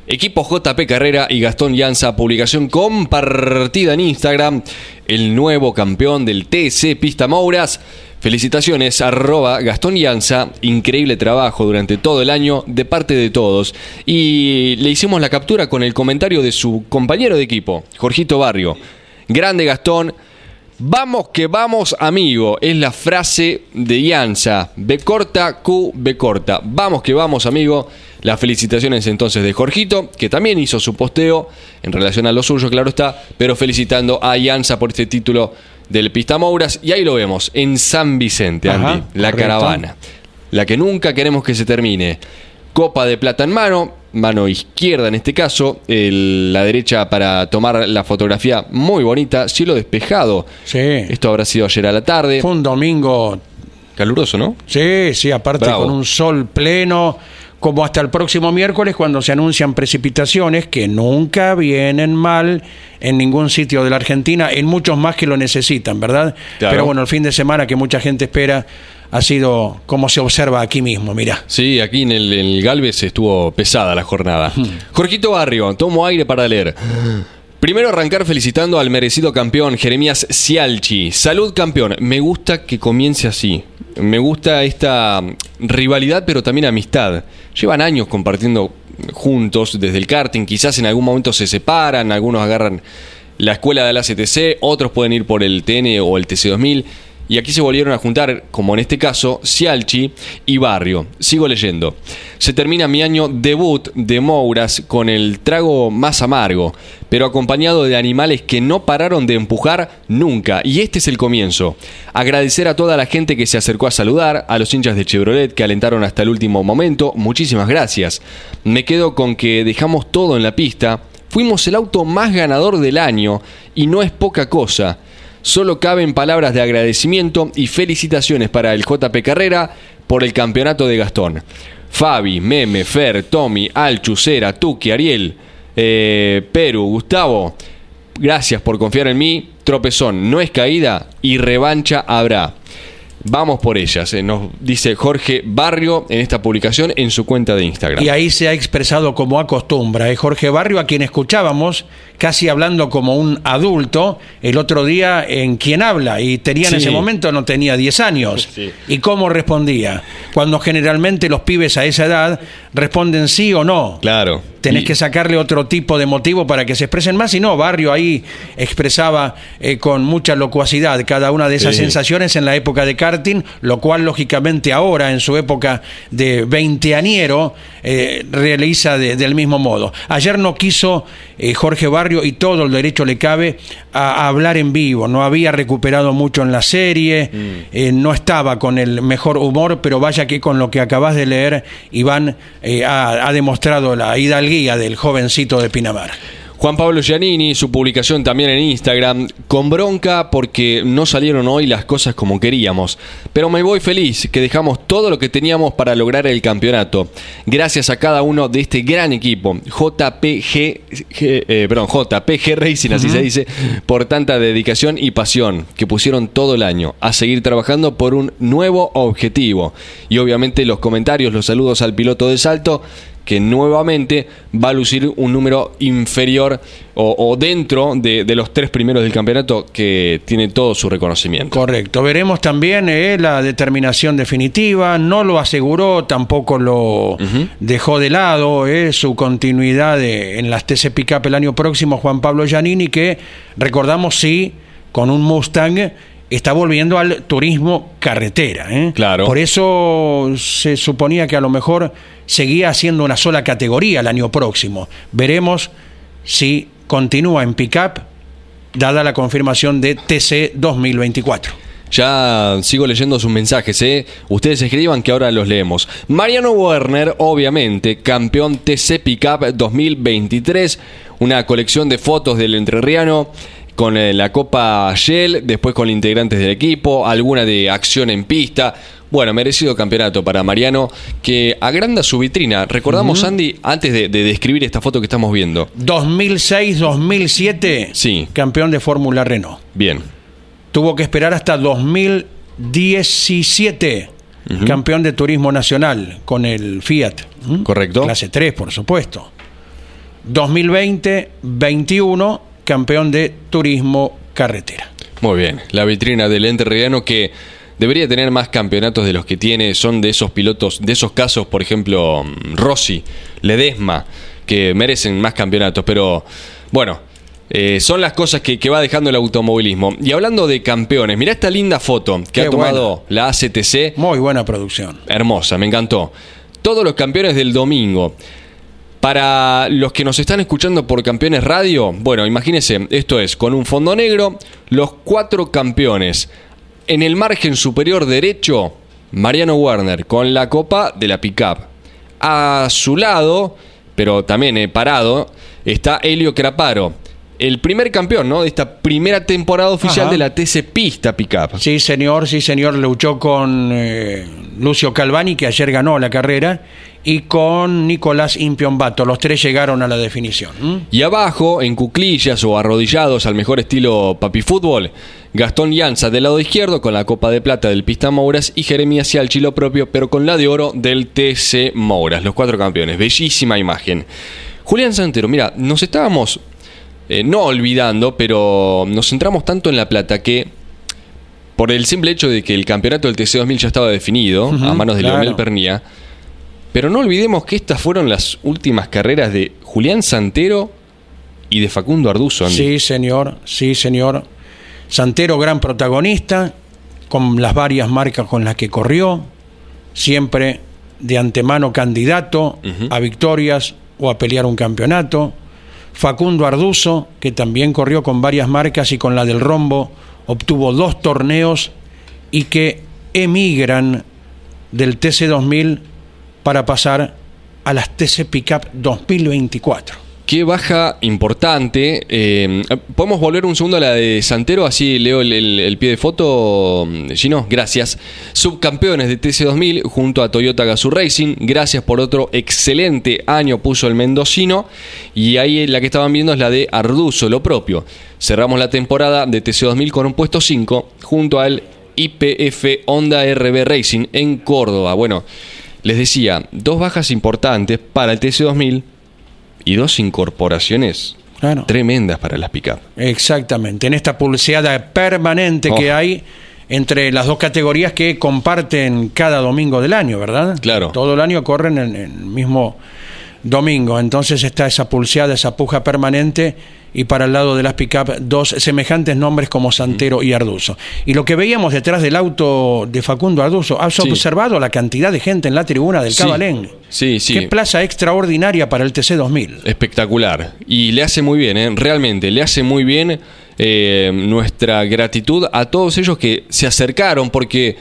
Equipo JP Carrera y Gastón Llanza, publicación compartida en Instagram. El nuevo campeón del TC Pista Mouras. Felicitaciones, arroba Gastón Llanza. Increíble trabajo durante todo el año de parte de todos. Y le hicimos la captura con el comentario de su compañero de equipo, Jorgito Barrio. Grande Gastón. Vamos que vamos, amigo. Es la frase de Ianza. B corta, Q, B corta. Vamos que vamos, amigo. Las felicitaciones entonces de Jorgito, que también hizo su posteo en relación a lo suyo, claro está, pero felicitando a Ianza por este título del Pista Mouras. Y ahí lo vemos, en San Vicente, Ajá, Andy, la correcto. caravana. La que nunca queremos que se termine. Copa de plata en mano, mano izquierda en este caso, el- la derecha para tomar la fotografía muy bonita, cielo despejado. Sí. Esto habrá sido ayer a la tarde. Fue un domingo, Caluroso, ¿no? sí, sí, aparte Bravo. con un sol pleno, como hasta el próximo miércoles cuando se anuncian precipitaciones que nunca vienen mal en ningún sitio de la Argentina, en muchos más que lo necesitan, ¿verdad? Claro. Pero bueno, el fin de semana que mucha gente espera ha sido como se observa aquí mismo, mira. Sí, aquí en el, en el Galvez estuvo pesada la jornada. Jorgito Barrio, tomo aire para leer. Primero arrancar felicitando al merecido campeón Jeremías Cialchi. Salud campeón. Me gusta que comience así. Me gusta esta rivalidad, pero también amistad. Llevan años compartiendo juntos desde el karting. Quizás en algún momento se separan, algunos agarran la escuela de la CTC, otros pueden ir por el TN o el TC2000. Y aquí se volvieron a juntar, como en este caso, Cialchi y Barrio. Sigo leyendo. Se termina mi año debut de Mouras con el trago más amargo, pero acompañado de animales que no pararon de empujar nunca. Y este es el comienzo. Agradecer a toda la gente que se acercó a saludar, a los hinchas de Chevrolet que alentaron hasta el último momento. Muchísimas gracias. Me quedo con que dejamos todo en la pista. Fuimos el auto más ganador del año y no es poca cosa. Solo caben palabras de agradecimiento y felicitaciones para el JP Carrera por el campeonato de Gastón. Fabi, Meme, Fer, Tommy, Al, Chusera, Tuki, Ariel, eh, Peru, Gustavo, gracias por confiar en mí. Tropezón no es caída y revancha habrá. Vamos por ellas, eh, nos dice Jorge Barrio en esta publicación en su cuenta de Instagram. Y ahí se ha expresado como acostumbra. ¿eh? Jorge Barrio, a quien escuchábamos casi hablando como un adulto el otro día en quien habla. Y tenía en ese momento, no tenía 10 años. Sí. ¿Y cómo respondía? Cuando generalmente los pibes a esa edad responden sí o no. Claro. Tenés Y- que sacarle otro tipo de motivo para que se expresen más. Y no, Barrio ahí expresaba eh, con mucha locuacidad cada una de esas sensaciones en la época de karting, lo cual lógicamente ahora, en su época de veinteaniero, eh, realiza de- del mismo modo. Ayer no quiso eh, Jorge Barrio, y todo el derecho le cabe, a, a hablar en vivo. No había recuperado mucho en la serie, eh, no estaba con el mejor humor, pero vaya que con lo que acabas de leer, Iván ha, ha demostrado la hidalguía del jovencito de Pinamar. Juan Pablo Giannini, su publicación también en Instagram, con bronca porque no salieron hoy las cosas como queríamos. Pero me voy feliz que dejamos todo lo que teníamos para lograr el campeonato. Gracias a cada uno de este gran equipo, JPG, G- eh, perdón, JPG Racing, así se dice, por tanta dedicación y pasión que pusieron todo el año a seguir trabajando por un nuevo objetivo. Y obviamente los comentarios, los saludos al piloto de salto que nuevamente va a lucir un número inferior o, o dentro de, de los tres primeros del campeonato que tiene todo su reconocimiento. Correcto. Veremos también eh, la determinación definitiva. No lo aseguró, tampoco lo dejó de lado. eh, su continuidad de- en las TC Pickup el año próximo, Juan Pablo Giannini, que recordamos sí, con un Mustang está volviendo al turismo carretera. eh. Claro. Por eso se suponía que a lo mejor seguía haciendo una sola categoría el año próximo. Veremos si continúa en Pickup, dada la confirmación de TC 2024. Ya sigo leyendo sus mensajes, ¿eh? Ustedes escriban que ahora los leemos. Mariano Werner, obviamente, campeón TC Pickup 2023. Una colección de fotos del entrerriano con eh, la Copa Shell, después con integrantes del equipo, alguna de acción en pista. Bueno, merecido campeonato para Mariano, que agranda su vitrina. Recordamos, Andy, antes de, de describir esta foto que estamos viendo. 2006-2007, Sí. campeón de Fórmula Renault. Bien, Tuvo que esperar hasta 2017, campeón de Turismo Nacional con el Fiat. ¿Mm? correcto. Clase 3, por supuesto. 2020-21, campeón de Turismo Carretera. Muy bien, la vitrina del ente Riano que debería tener más campeonatos de los que tiene, son de esos pilotos, de esos casos, por ejemplo, mm, Rossi, Ledesma, que merecen más campeonatos, pero bueno, Eh, son las cosas que, que va dejando el automovilismo. Y hablando de campeones, mirá esta linda foto que Qué ha tomado la ACTC. Muy buena producción. Hermosa, me encantó. Todos los campeones del domingo. Para los que nos están escuchando por Campeones Radio, bueno, imagínense, esto es, con un fondo negro, los cuatro campeones. En el margen superior derecho, Mariano Werner, con la copa de la pickup. A su lado, pero también eh, parado, está Helio Craparo. El primer campeón, ¿no? De esta primera temporada oficial Ajá. de la TC Pista Pickup. Sí, señor, sí, señor. Luchó con eh, Lucio Calvani, que ayer ganó la carrera, y con Nicolás Impiombato. Los tres llegaron a la definición. Y abajo, en cuclillas o arrodillados al mejor estilo papi fútbol, Gastón Llanza del lado izquierdo con la copa de plata del Pista Mouras y Jeremías Cialchi lo propio, pero con la de oro del TC Mouras, los cuatro campeones. Bellísima imagen. Julián Santero, mira, nos estábamos eh, no olvidando, pero nos centramos tanto en la plata que por el simple hecho de que el campeonato del TC2000 ya estaba definido a manos de claro. Leonel Pernía, pero no olvidemos que estas fueron las últimas carreras de Julián Santero y de Facundo Arduzo. Andy. Sí, señor, sí, señor. Santero, gran protagonista, con las varias marcas con las que corrió, siempre de antemano candidato a victorias o a pelear un campeonato. Facundo Arduzo, que también corrió con varias marcas y con la del Rombo obtuvo dos torneos y que emigran del TC2000 para pasar a las TC Pickup 2024. Qué baja importante. Eh, ¿Podemos volver un segundo a la de Santero? Así leo el pie de foto. Gino, gracias. Subcampeones de TC2000 junto a Toyota Gazoo Racing. Gracias por otro excelente año puso el mendocino. Y ahí la que estaban viendo es la de Arduzo, lo propio. Cerramos la temporada de TC2000 con un puesto 5 junto al IPF Honda RB Racing en Córdoba. Bueno, les decía, dos bajas importantes para el TC2000 y dos incorporaciones Claro. tremendas para las pick-up. Exactamente, en esta pulseada permanente Oh. que hay entre las dos categorías que comparten cada domingo del año, ¿verdad? Claro. Todo el año corren en, en el mismo domingo, entonces está esa pulseada, esa puja permanente y para el lado de las pick-up dos semejantes nombres como Santero y Arduzo. Y lo que veíamos detrás del auto de Facundo Arduzo, ¿has Sí. observado la cantidad de gente en la tribuna del Sí. Cabalén? Sí, sí. Qué plaza extraordinaria para el TC 2000. Espectacular. Y le hace muy bien, ¿eh? realmente, le hace muy bien eh, nuestra gratitud a todos ellos que se acercaron porque,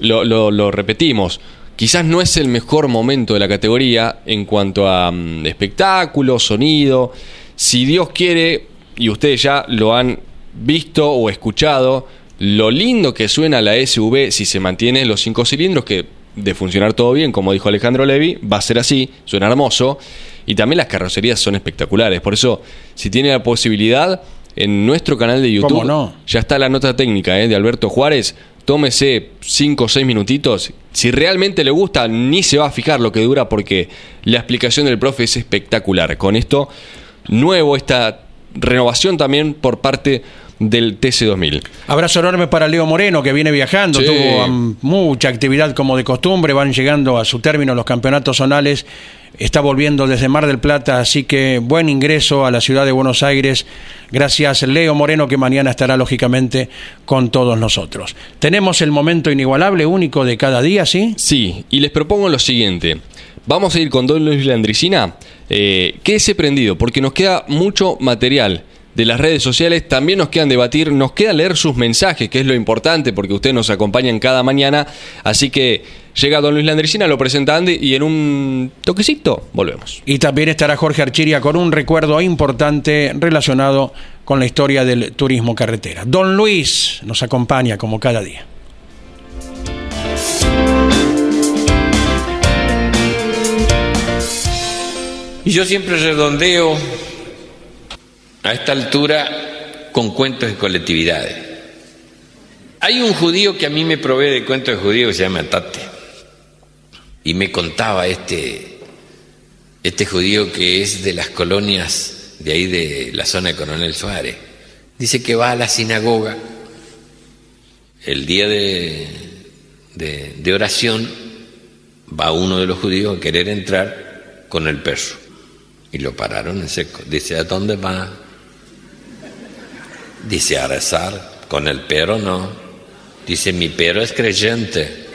lo, lo- lo repetimos, quizás no es el mejor momento de la categoría en cuanto a mm, espectáculo, sonido. Si Dios quiere, y ustedes ya lo han visto o escuchado, lo lindo que suena la SUV si se mantiene los cinco cilindros, que de funcionar todo bien, como dijo Alejandro Levi, va a ser así, suena hermoso. Y también las carrocerías son espectaculares. Por eso, si tiene la posibilidad, en nuestro canal de YouTube ya está la nota técnica ¿eh? de Alberto Juárez. Tómese 5 o 6 minutitos. Si realmente le gusta, ni se va a fijar lo que dura porque la explicación del profe es espectacular. Con esto, nuevo, esta renovación también por parte del TC2000. Abrazo enorme para Leo Moreno, que viene viajando, Sí. tuvo um, mucha actividad como de costumbre, van llegando a su término los campeonatos zonales, está volviendo desde Mar del Plata, así que buen ingreso a la ciudad de Buenos Aires. Gracias Leo Moreno, que mañana estará lógicamente con todos nosotros. Tenemos el momento inigualable, único de cada día, ¿sí? Sí, y les propongo lo siguiente. Vamos a ir con Don Luis Landricina. Eh, quédese prendido, porque nos queda mucho material de las redes sociales. También nos quedan debatir, nos queda leer sus mensajes, que es lo importante, porque ustedes nos acompañan cada mañana. Así que llega Don Luis Landricina, lo presenta Andy y en un toquecito volvemos. Y también estará Jorge Archiria con un recuerdo importante relacionado con la historia del turismo carretera. Don Luis nos acompaña como cada día. Y yo siempre redondeo a esta altura con cuentos y colectividades. Hay un judío que a mí me provee de cuentos de judíos que se llama Tate. Y me contaba este, este judío que es de las colonias de ahí de la zona de Coronel Suárez. Dice que va a la sinagoga el día de, de, de oración, va uno de los judíos a querer entrar con el perro. Y lo pararon en seco. Dice, ¿a dónde va? Dice a rezar, con el perro no. Dice, mi perro es creyente.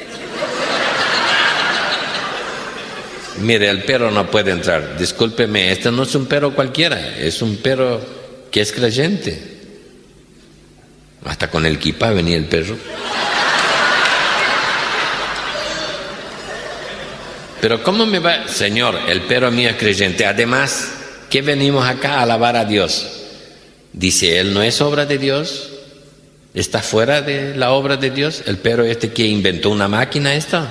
Mire, el perro no puede entrar. Discúlpeme, este no es un perro cualquiera, es un perro que es creyente. Hasta con el kippah venía el perro. Pero ¿cómo me va? Señor, el perro mío es creyente. Además, ¿qué venimos acá a alabar a Dios? Dice, Él no es obra de Dios. Está fuera de la obra de Dios. El perro este que inventó una máquina esta.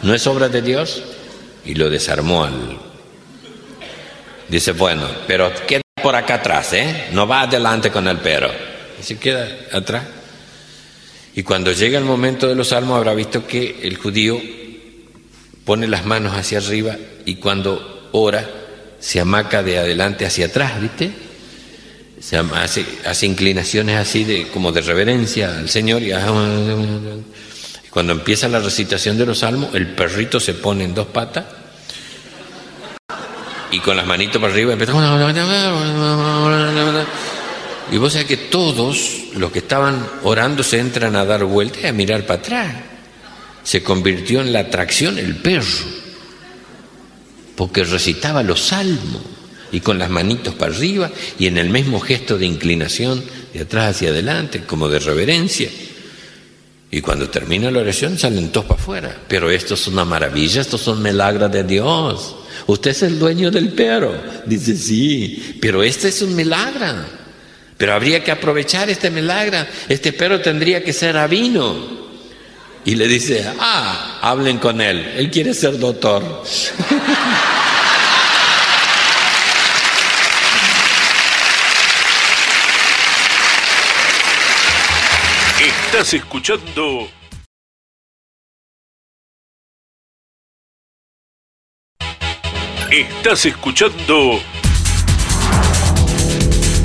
No es obra de Dios. Y lo desarmó. Dice, bueno, pero queda por acá atrás, ¿eh? No va adelante con el perro. Y se queda atrás. Y cuando llega el momento de los salmos habrá visto que el judío pone las manos hacia arriba y cuando ora se amaca de adelante hacia atrás, ¿viste? Se hace, hace inclinaciones así de como de reverencia al Señor y cuando empieza la recitación de los salmos el perrito se pone en dos patas y con las manitos para arriba empieza y vos sabés que todos los que estaban orando se entran a dar vueltas y a mirar para atrás se convirtió en la atracción el perro, porque recitaba los salmos y con las manitos para arriba y en el mismo gesto de inclinación de atrás hacia adelante, como de reverencia. Y cuando termina la oración salen todos para afuera. Pero esto es una maravilla, estos son milagros de Dios. Usted es el dueño del perro. Dice, sí, pero este es un milagro. Pero habría que aprovechar este milagro. Este perro tendría que ser rabino. Y le dice, ah, hablen con él, él quiere ser doctor. Estás escuchando... Estás escuchando...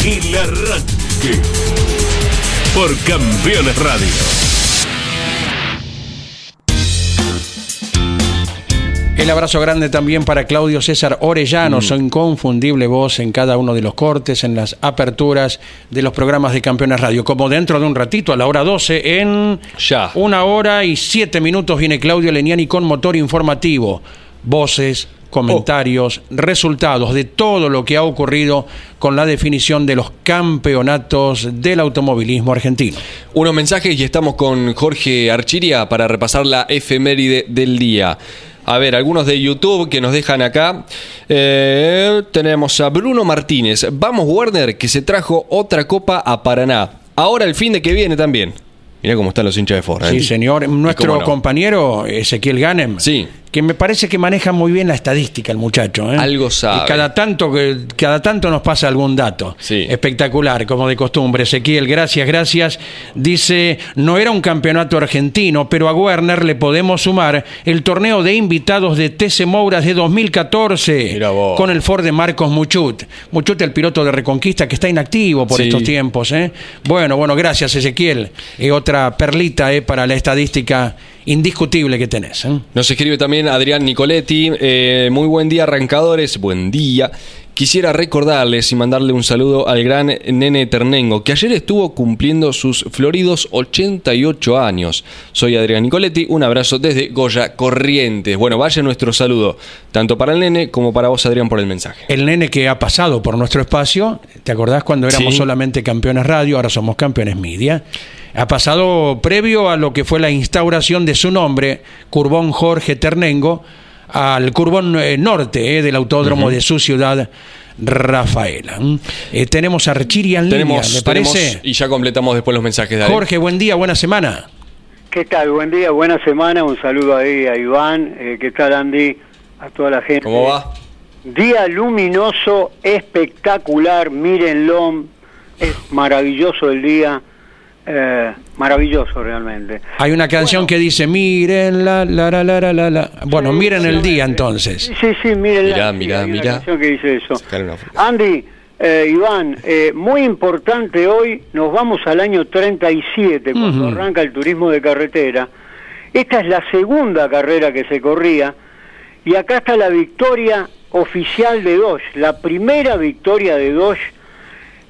El arranque por Campeones Radio. El abrazo grande también para Claudio César Orellano, mm. su inconfundible voz en cada uno de los cortes, en las aperturas de los programas de Campeones Radio. Como dentro de un ratito, a la hora 12, en ya. una hora y siete minutos, viene Claudio Leniani con motor informativo. Voces, comentarios, resultados de todo lo que ha ocurrido con la definición de los campeonatos del automovilismo argentino. Unos mensajes y estamos con Jorge Archiria para repasar la efeméride del día. A ver, algunos de YouTube que nos dejan acá. Eh, tenemos a Bruno Martínez. Vamos, Warner, que se trajo otra copa a Paraná. Ahora el fin de que viene también. Mira cómo están los hinchas de Ford. Sí, señor. Nuestro compañero Ezequiel Ganem. Sí que me parece que maneja muy bien la estadística el muchacho. ¿eh? Algo sabe. Y cada tanto, cada tanto nos pasa algún dato. Sí. Espectacular, como de costumbre. Ezequiel, gracias, gracias. Dice, no era un campeonato argentino, pero a Werner le podemos sumar el torneo de invitados de TC Mouras de 2014 con el Ford de Marcos Muchut. Muchut, el piloto de Reconquista que está inactivo por estos tiempos. ¿eh? Bueno, bueno, gracias Ezequiel. Y otra perlita ¿eh? para la estadística indiscutible que tenés. ¿eh? Nos escribe también Adrián Nicoletti. Eh, muy buen día, arrancadores. Buen día. Quisiera recordarles y mandarle un saludo al gran Nene Ternengo, que ayer estuvo cumpliendo sus floridos 88 años. Soy Adrián Nicoletti, un abrazo desde Goya Corrientes. Bueno, vaya nuestro saludo, tanto para el nene como para vos, Adrián, por el mensaje. El nene que ha pasado por nuestro espacio, ¿te acordás cuando éramos solamente campeones radio, ahora somos campeones media? Ha pasado previo a lo que fue la instauración de su nombre, Curbón Jorge Ternengo, al Curbón eh, Norte eh, del Autódromo de su ciudad. Rafaela. Eh, tenemos a Rechiri en línea, ¿le parece? y ya completamos después los mensajes de Jorge, buen día, buena semana. ¿Qué tal? Buen día, buena semana. Un saludo ahí a Iván. ¿Qué tal, Andy? A toda la gente. ¿Cómo va? Día luminoso, espectacular. Mírenlo. Es maravilloso el día. Eh, maravilloso realmente. Hay una canción que dice, miren la, la, la, la, la, la. Bueno, miren el día entonces. Sí, sí, miren la. Mira, mira. canción que dice eso. Andy, eh, Iván, eh, muy importante hoy, nos vamos al año 37, cuando arranca el turismo de carretera. Esta es la segunda carrera que se corría, y acá está la victoria oficial de Dodge, la primera victoria de Dodge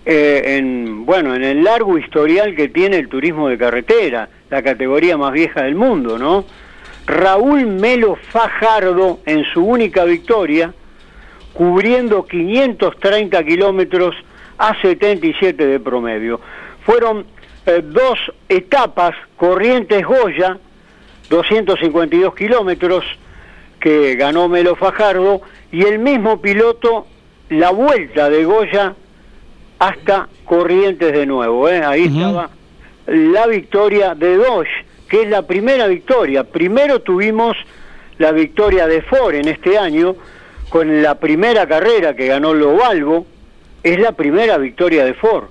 eh, en, bueno, en el largo historial que tiene el turismo de carretera, la categoría más vieja del mundo, ¿no? Raúl Melo Fajardo en su única victoria, cubriendo 530 kilómetros a 77 de promedio. Fueron eh, dos etapas, Corrientes Goya, 252 kilómetros, que ganó Melo Fajardo, y el mismo piloto, la vuelta de Goya hasta Corrientes de nuevo. ¿eh? Ahí estaba la victoria de Dodge, que es la primera victoria. Primero tuvimos la victoria de Ford en este año, con la primera carrera que ganó Lobalvo, es la primera victoria de Ford.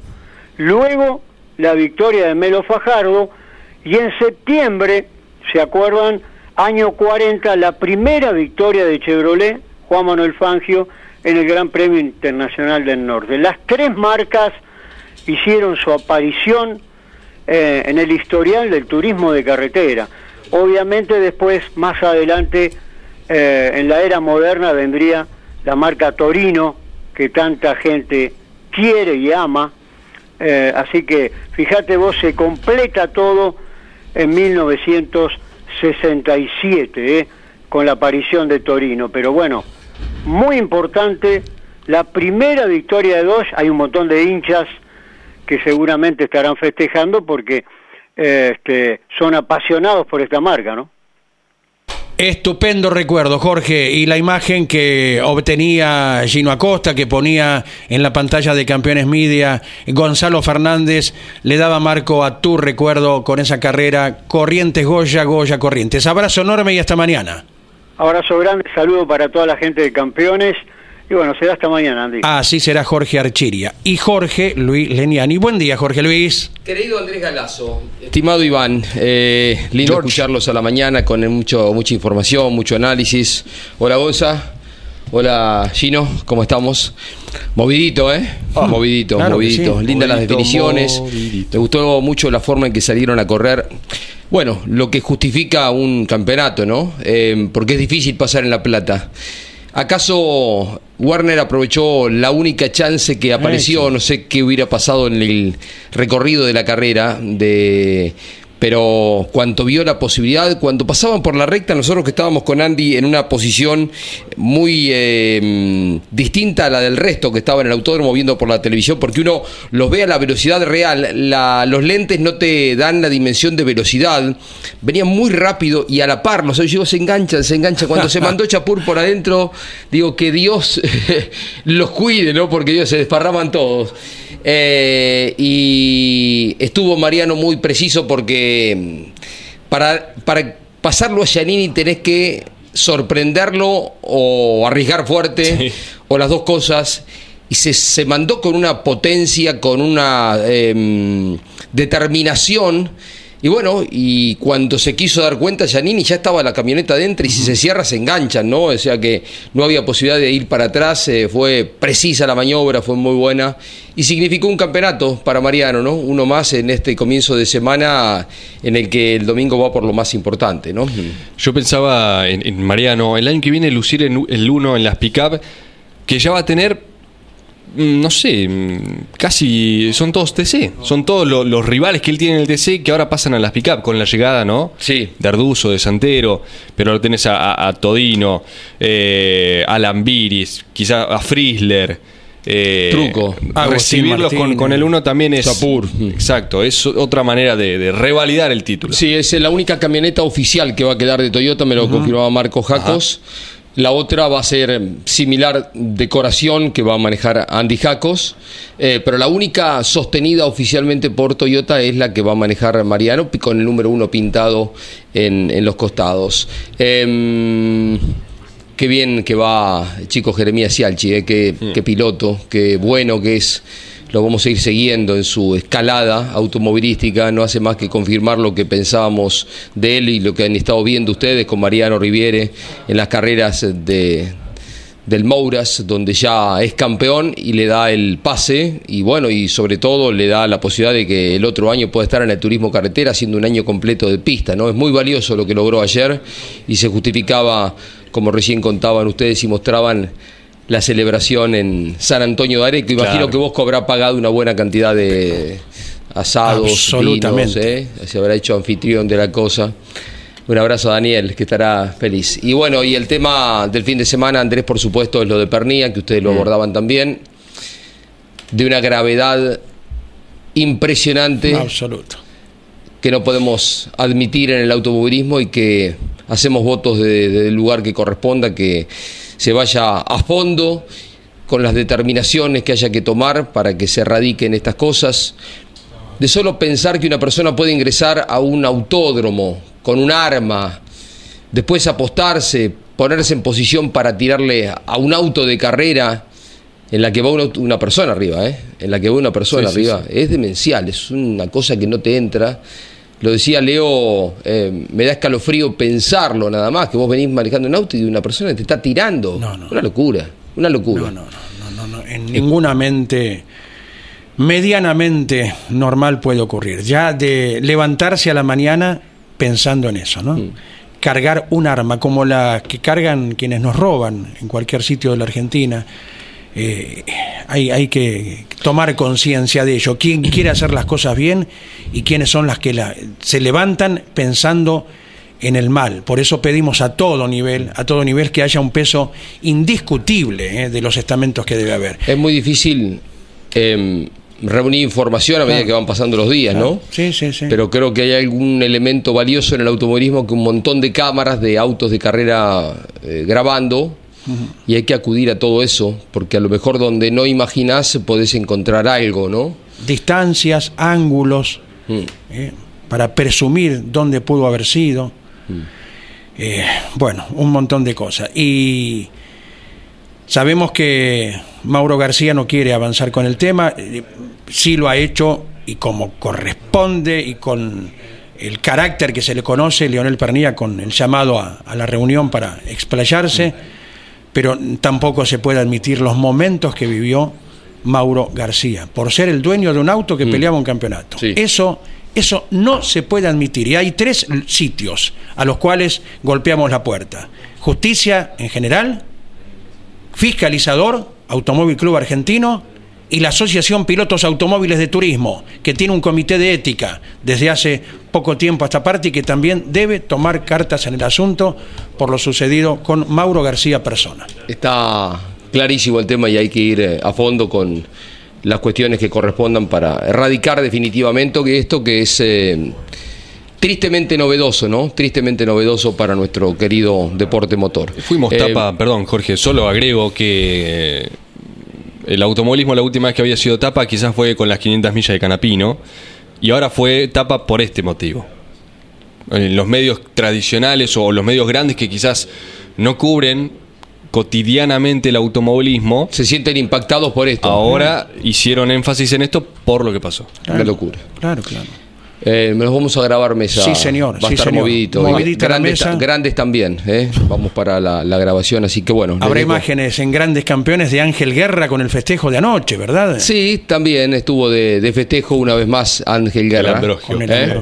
Luego la victoria de Melo Fajardo y en septiembre, ¿se acuerdan? Año 40, la primera victoria de Chevrolet, Juan Manuel Fangio, en el Gran Premio Internacional del Norte. Las tres marcas hicieron su aparición eh, en el historial del turismo de carretera. Obviamente después, más adelante, eh, en la era moderna vendría la marca Torino, que tanta gente quiere y ama. Eh, así que, fíjate vos, se completa todo en 1967, con la aparición de Torino. Pero bueno, muy importante, la primera victoria de Dodge, hay un montón de hinchas que seguramente estarán festejando porque eh, este, son apasionados por esta marca, ¿no? Estupendo recuerdo, Jorge, y la imagen que obtenía Gino Acosta, que ponía en la pantalla de Campeones Media, Gonzalo Fernández, le daba marco a tu recuerdo con esa carrera Corrientes Goya, Goya Corrientes. Abrazo enorme y hasta mañana. Abrazo grande, saludo para toda la gente de Campeones y bueno, será hasta mañana, Andy. Así será Jorge Archiria. Y Jorge Luis Leniani. Buen día, Jorge Luis. Querido Andrés Galazo, estimado Iván, eh, lindo escucharlos a la mañana con mucho, mucha información, mucho análisis. Hola, Gonza. Hola, Gino, ¿cómo estamos? Movidito, ¿eh? Ah, movidito, movidito. Lindas las definiciones. Me gustó mucho la forma en que salieron a correr. Bueno, lo que justifica un campeonato, ¿no? Eh, porque es difícil pasar en La Plata. ¿Acaso Warner aprovechó la única chance que apareció? No sé qué hubiera pasado en el recorrido de la carrera de pero cuando vio la posibilidad, cuando pasaban por la recta, nosotros que estábamos con Andy en una posición muy eh, distinta a la del resto que estaba en el autódromo viendo por la televisión, porque uno los ve a la velocidad real, los lentes no te dan la dimensión de velocidad, venían muy rápido y a la par, los digo, se enganchan, se enganchan. Cuando se mandó Chapur por adentro, digo que Dios los cuide, ¿no? Porque ellos se desparraban todos. Eh, y estuvo Mariano muy preciso porque mm, para, para pasarlo a Giannini tenés que sorprenderlo o arriesgar fuerte o las dos cosas. Y se, se, mandó con una potencia, con una em, determinación y bueno, y cuando se quiso dar cuenta, Janini ya estaba la camioneta adentro y si se cierra se enganchan, ¿no? O sea que no había posibilidad de ir para atrás, eh, fue precisa la maniobra, fue muy buena y significó un campeonato para Mariano, ¿no? Uno más en este comienzo de semana en el que el domingo va por lo más importante, ¿no? Yo pensaba en, Mariano, el año que viene lucir el uno en las pick-up, que ya va a tener no sé, mm, casi son todos TC. Son todos los rivales que él tiene en el TC que ahora pasan a las pick-up con la llegada, ¿no? Sí. De Arduzo, de Santero, pero lo tenés a, Todino, eh, a Lambiris, quizá a Frisler. Eh, Truco. A recibirlos con, el uno también es. Sapur. Exacto, es otra manera de, revalidar el título. Sí, es la única camioneta oficial que va a quedar de Toyota, me lo confirmaba Marco Jacos. La otra va a ser similar decoración que va a manejar Andy Jacos, eh, pero la única sostenida oficialmente por Toyota es la que va a manejar Mariano con el número uno pintado en, los costados. Em, qué bien que va chico Jeremías Cialchi, eh, qué, mm. qué piloto, qué bueno que es lo vamos a ir siguiendo en su escalada automovilística, no hace más que confirmar lo que pensábamos de él y lo que han estado viendo ustedes con Mariano Riviere en las carreras de, del Mouras, donde ya es campeón y le da el pase y bueno, y sobre todo le da la posibilidad de que el otro año pueda estar en el turismo carretera haciendo un año completo de pista, ¿no? Es muy valioso lo que logró ayer y se justificaba, como recién contaban ustedes y mostraban la celebración en San Antonio de Areco. Imagino Claro. que vos habrá pagado una buena cantidad de asados, Absolutamente. vinos, ¿eh? se habrá hecho anfitrión de la cosa. Un abrazo a Daniel, que estará feliz. Y bueno, y el tema del fin de semana, Andrés, por supuesto, es lo de Pernía, que ustedes lo abordaban también, de una gravedad impresionante Absoluto. que no podemos admitir en el automovilismo y que hacemos votos de- del lugar que corresponda, que se vaya a fondo con las determinaciones que haya que tomar para que se erradiquen estas cosas. De solo pensar que una persona puede ingresar a un autódromo con un arma, después apostarse, ponerse en posición para tirarle a un auto de carrera en la que va una, una persona arriba, ¿eh? en la que va una persona Sí, sí, arriba, es demencial, es una cosa que no te entra. Lo decía Leo, eh, me da escalofrío pensarlo nada más, que vos venís manejando un auto y una persona te está tirando. No, no. Una locura, una locura. No, no, no, no, no, no. En ninguna mente medianamente normal puede ocurrir. Ya de levantarse a la mañana pensando en eso, ¿no? Cargar un arma como la que cargan quienes nos roban en cualquier sitio de la Argentina. Eh, hay, hay que tomar conciencia de ello. ¿Quién quiere hacer las cosas bien y quiénes son las que la- se levantan pensando en el mal? Por eso pedimos a todo nivel, a todo nivel que haya un peso indiscutible eh, de los estamentos que debe haber. Es muy difícil eh, reunir información a medida Claro. que van pasando los días, ¿no? Sí, sí, sí. Pero creo que hay algún elemento valioso en el automovilismo que un montón de cámaras de autos de carrera eh, grabando y hay que acudir a todo eso porque a lo mejor donde no imaginás podés encontrar algo, ¿no? Distancias, ángulos, Mm. eh, para presumir dónde pudo haber sido. Eh, bueno, un montón de cosas. Y sabemos que Mauro García no quiere avanzar con el tema, eh, sí lo ha hecho y como corresponde y con el carácter que se le conoce, Leonel Pernilla, con el llamado a, a la reunión para explayarse, pero tampoco se puede admitir los momentos que vivió Mauro García, por ser el dueño de un auto que peleaba un campeonato. Sí. Eso, eso no se puede admitir. Y hay tres sitios a los cuales golpeamos la puerta. Justicia en general, fiscalizador, Automóvil Club Argentino, y la Asociación Pilotos Automóviles de Turismo, que tiene un comité de ética desde hace poco tiempo a esta parte y que también debe tomar cartas en el asunto por lo sucedido con Mauro García persona. Está clarísimo el tema y hay que ir eh, a fondo con las cuestiones que correspondan para erradicar definitivamente que esto que es eh, tristemente novedoso, ¿no? Tristemente novedoso para nuestro querido deporte motor. Fuimos Eh, tapa, perdón Jorge, solo agrego que eh, el automovilismo la última vez que había sido tapa quizás fue con las 500 millas de Canapino y ahora fue tapa por este motivo. En los medios tradicionales o los medios grandes que quizás no cubren cotidianamente el automovilismo, se sienten impactados por esto. ahora hicieron énfasis en esto por lo que pasó. Una locura. Claro, claro. Eh, nos vamos a grabar mesa. Sí, señor, Va a sí, estar señor. movidito. Grandes, mesa. grandes también. ¿eh? Vamos para la, la grabación, así que bueno. Habrá imágenes en grandes campeones de Ángel Guerra con el festejo de anoche, ¿verdad? Sí, también estuvo de, de festejo una vez más Ángel Guerra. Ambrogio. Con el ¿Eh?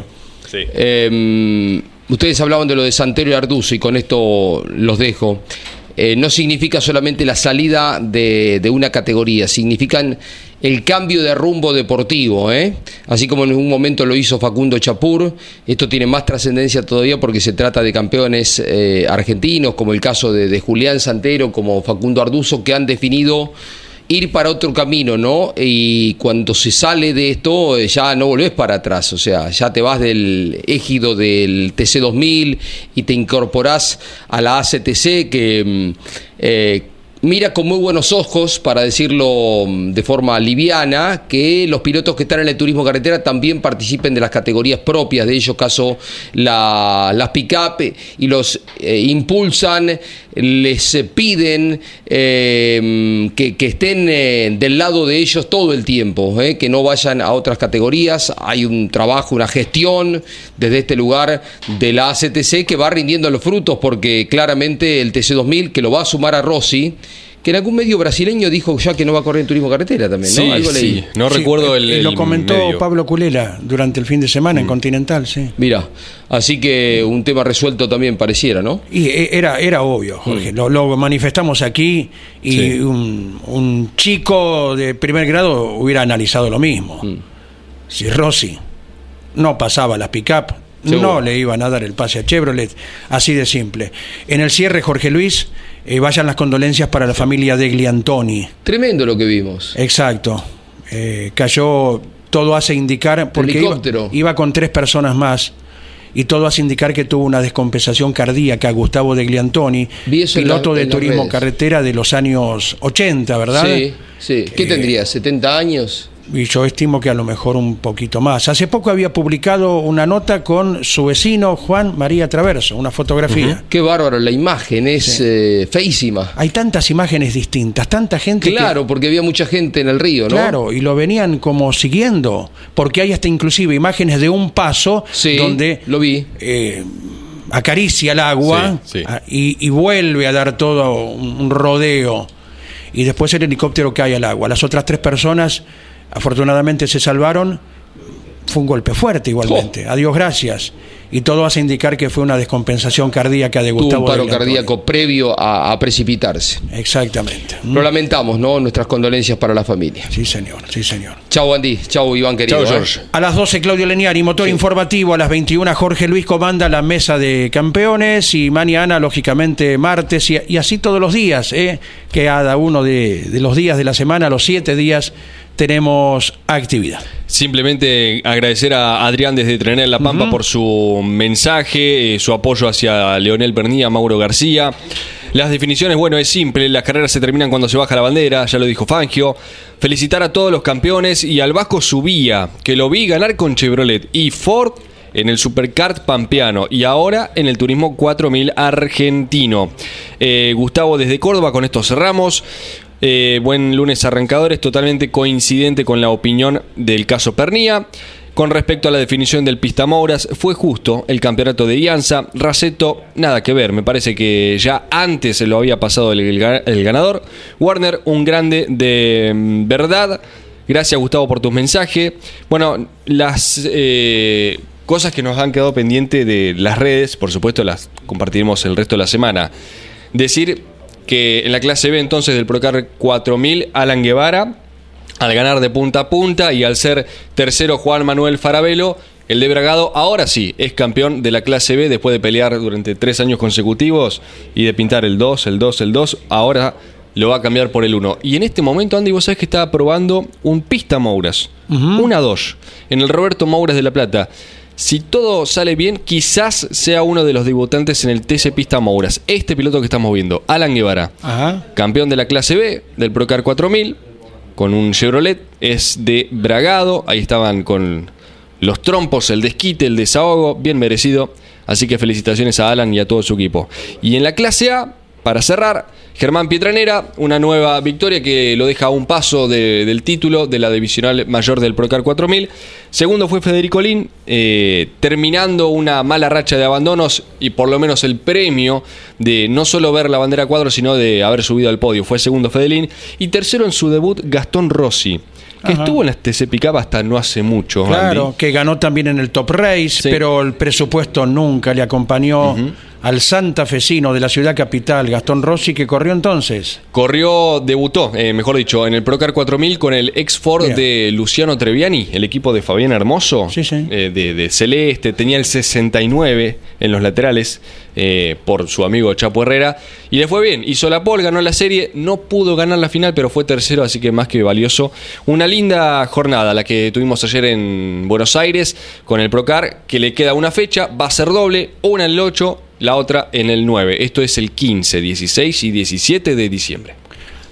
Sí. Eh, ustedes hablaban de lo de Santero y Arduzo y con esto los dejo. Eh, no significa solamente la salida de, de una categoría, significan el cambio de rumbo deportivo. ¿eh? Así como en un momento lo hizo Facundo Chapur, esto tiene más trascendencia todavía porque se trata de campeones eh, argentinos, como el caso de, Julián Santero, como Facundo Arduzo, que han definido ir para otro camino, ¿no? Y cuando se sale de esto, eh, ya no volvés para atrás, o sea, ya te vas del égido del TC2000 y te incorporás a la ACTC que mm, eh, mira con muy buenos ojos, para decirlo mm, de forma liviana, que los pilotos que están en el turismo carretera también participen de las categorías propias de ellos, caso la- las pick-up, eh, y los eh, impulsan, les eh, piden mm, que, que estén del lado de ellos todo el tiempo, que no vayan a otras categorías. Hay un trabajo, una gestión desde este lugar de la ACTC que va rindiendo los frutos porque claramente el TC2000 que lo va a sumar a Rossi que en algún medio brasileño dijo ya que no va a correr en turismo carretera también, ¿no? Sí, Algo sí. No Sí, recuerdo eh, el, y Lo el comentó medio. Pablo Culela durante el fin de semana en Continental, sí. Mira, así que un tema resuelto también pareciera, ¿no? Y eh, era, era obvio, Jorge. Lo, lo manifestamos aquí y Sí. un, un chico de primer grado hubiera analizado lo mismo. Si Rossi no pasaba la pick-up, Seguro. no le iban a dar el pase a Chevrolet. Así de simple. En el cierre, Jorge Luis, eh, vayan las condolencias para la familia de Gliantoni. Tremendo lo que vimos. Exacto. Eh, cayó, todo hace indicar, porque iba, iba con tres personas más, y todo hace indicar que tuvo una descompensación cardíaca Gustavo de Gliantoni, piloto la- de turismo redes. carretera de los años 80, ¿verdad? Sí, sí. ¿Qué Eh, tendría? ¿70 años? Y yo estimo que a lo mejor un poquito más. Hace poco había publicado una nota con su vecino Juan María Traverso, una fotografía. Qué bárbaro, la imagen es eh, feísima. Hay tantas imágenes distintas, tanta gente que- Claro, porque había mucha gente en el río, ¿no? Claro, y lo venían como siguiendo, porque hay hasta inclusive imágenes de un paso Sí, donde lo vi. eh, acaricia el agua Sí, sí. ah, Y, y vuelve a dar todo un rodeo y después el helicóptero cae al agua. Las otras tres personas afortunadamente se salvaron. Fue un golpe fuerte igualmente. Adiós, gracias. Y todo hace indicar que fue una descompensación cardíaca de Tuvo Gustavo. un paro cardíaco previo a, a precipitarse. Exactamente. Lo lamentamos, ¿no? Nuestras condolencias para la familia. Sí, señor, sí, señor. Chau, Andy. Chau, Iván, querido. Chao, ¿eh? George. A las 12, Claudio Leniari, motor informativo. A las 21, Jorge Luis comanda la mesa de campeones. Y mañana, lógicamente, martes. Y, y así todos los días, ¿eh? que cada uno de, de los días de la semana, los siete días, tenemos actividad. Simplemente agradecer a Adrián desde Trenel La Pampa por su mensaje, eh, su apoyo hacia Leonel Pernía, Mauro García. Las definiciones, bueno, es simple, las carreras se terminan cuando se baja la bandera, ya lo dijo Fangio. Felicitar a todos los campeones y al Vasco Subía, que lo vi ganar con Chevrolet y Ford en el Superkart Pampeano y ahora en el Turismo 4000 argentino. Eh, Gustavo desde Córdoba, con esto cerramos. Eh, buen lunes arrancadores, totalmente coincidente con la opinión del caso Pernía. Con respecto a la definición del Pista Mouras, fue justo el campeonato de Ianza. Raceto, nada que ver, me parece que ya antes se lo había pasado el, el ga- el ganador. Warner, un grande de mm, verdad. Gracias, Gustavo, por tus mensajes. Bueno, las eh, cosas que nos han quedado pendientes de las redes, por supuesto, las compartiremos el resto de la semana. Decir que en la clase B entonces del Procar 4000, Alan Guevara, al ganar de punta a punta y al ser tercero Juan Manuel Farabelo, el de Bragado ahora sí es campeón de la clase B después de pelear durante tres años consecutivos y de pintar el 2, el 2, el 2, ahora lo va a cambiar por el 1. Y en este momento, Andy, vos sabés que está probando un pista Mouras, una 2, en el Roberto Mouras de La Plata. Si todo sale bien, quizás sea uno de los debutantes en el TC Pista Mouras. Este piloto que estamos viendo, Alan Guevara Ajá. campeón de la clase B del Procar 4000 con un Chevrolet es de Bragado ahí estaban con los trompos el desquite el desahogo bien merecido así que felicitaciones a Alan y a todo su equipo y en la clase A para cerrar Germán Pietranera una nueva victoria que lo deja a un paso de- del título de la divisional mayor del Procar 4000 segundo fue Federico Lin eh, terminando una mala racha de abandonos y por lo menos el premio de no solo ver la bandera cuadro, sino de haber subido al podio. Fue segundo Fedelín. Y tercero en su debut, Gastón Rossi, que Ajá. estuvo en las TC Pickup hasta no hace mucho. Claro, Andy. que ganó también en el Top Race, Sí. pero el presupuesto nunca le acompañó al santafesino de la ciudad capital, Gastón Rossi, que corrió entonces. Corrió, debutó, eh, mejor dicho, en el Procar 4000 con el ex Ford Bien. de Luciano Treviani, el equipo de Fabián Hermoso, Sí, sí. eh, de, de Celeste, tenía el 69 en los laterales eh, por su amigo Chapo Herrera, y le fue bien, hizo la pole, ganó la serie, no pudo ganar la final, pero fue tercero, así que más que valioso. Una linda jornada la que tuvimos ayer en Buenos Aires con el Procar, que le queda una fecha, va a ser doble, una en el 8, la otra en el 9. Esto es el 15, 16 y 17 de diciembre.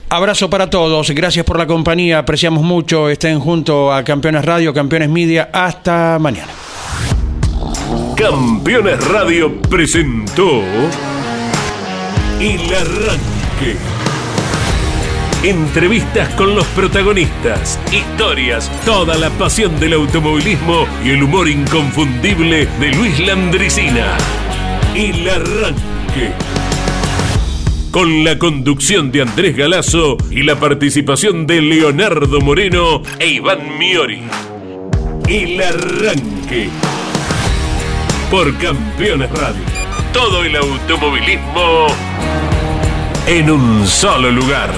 Abrazo para todos, gracias por la compañía, apreciamos mucho, estén junto a Campeones Radio, Campeones Media, hasta mañana. Campeones Radio presentó El Arranque. Entrevistas con los protagonistas, historias, toda la pasión del automovilismo y el humor inconfundible de Luis Landricina. El Arranque. con la conducción de Andrés Galazo y la participación de Leonardo Moreno e Iván Miori. El arranque por Campeones Radio. Todo el automovilismo en un solo lugar.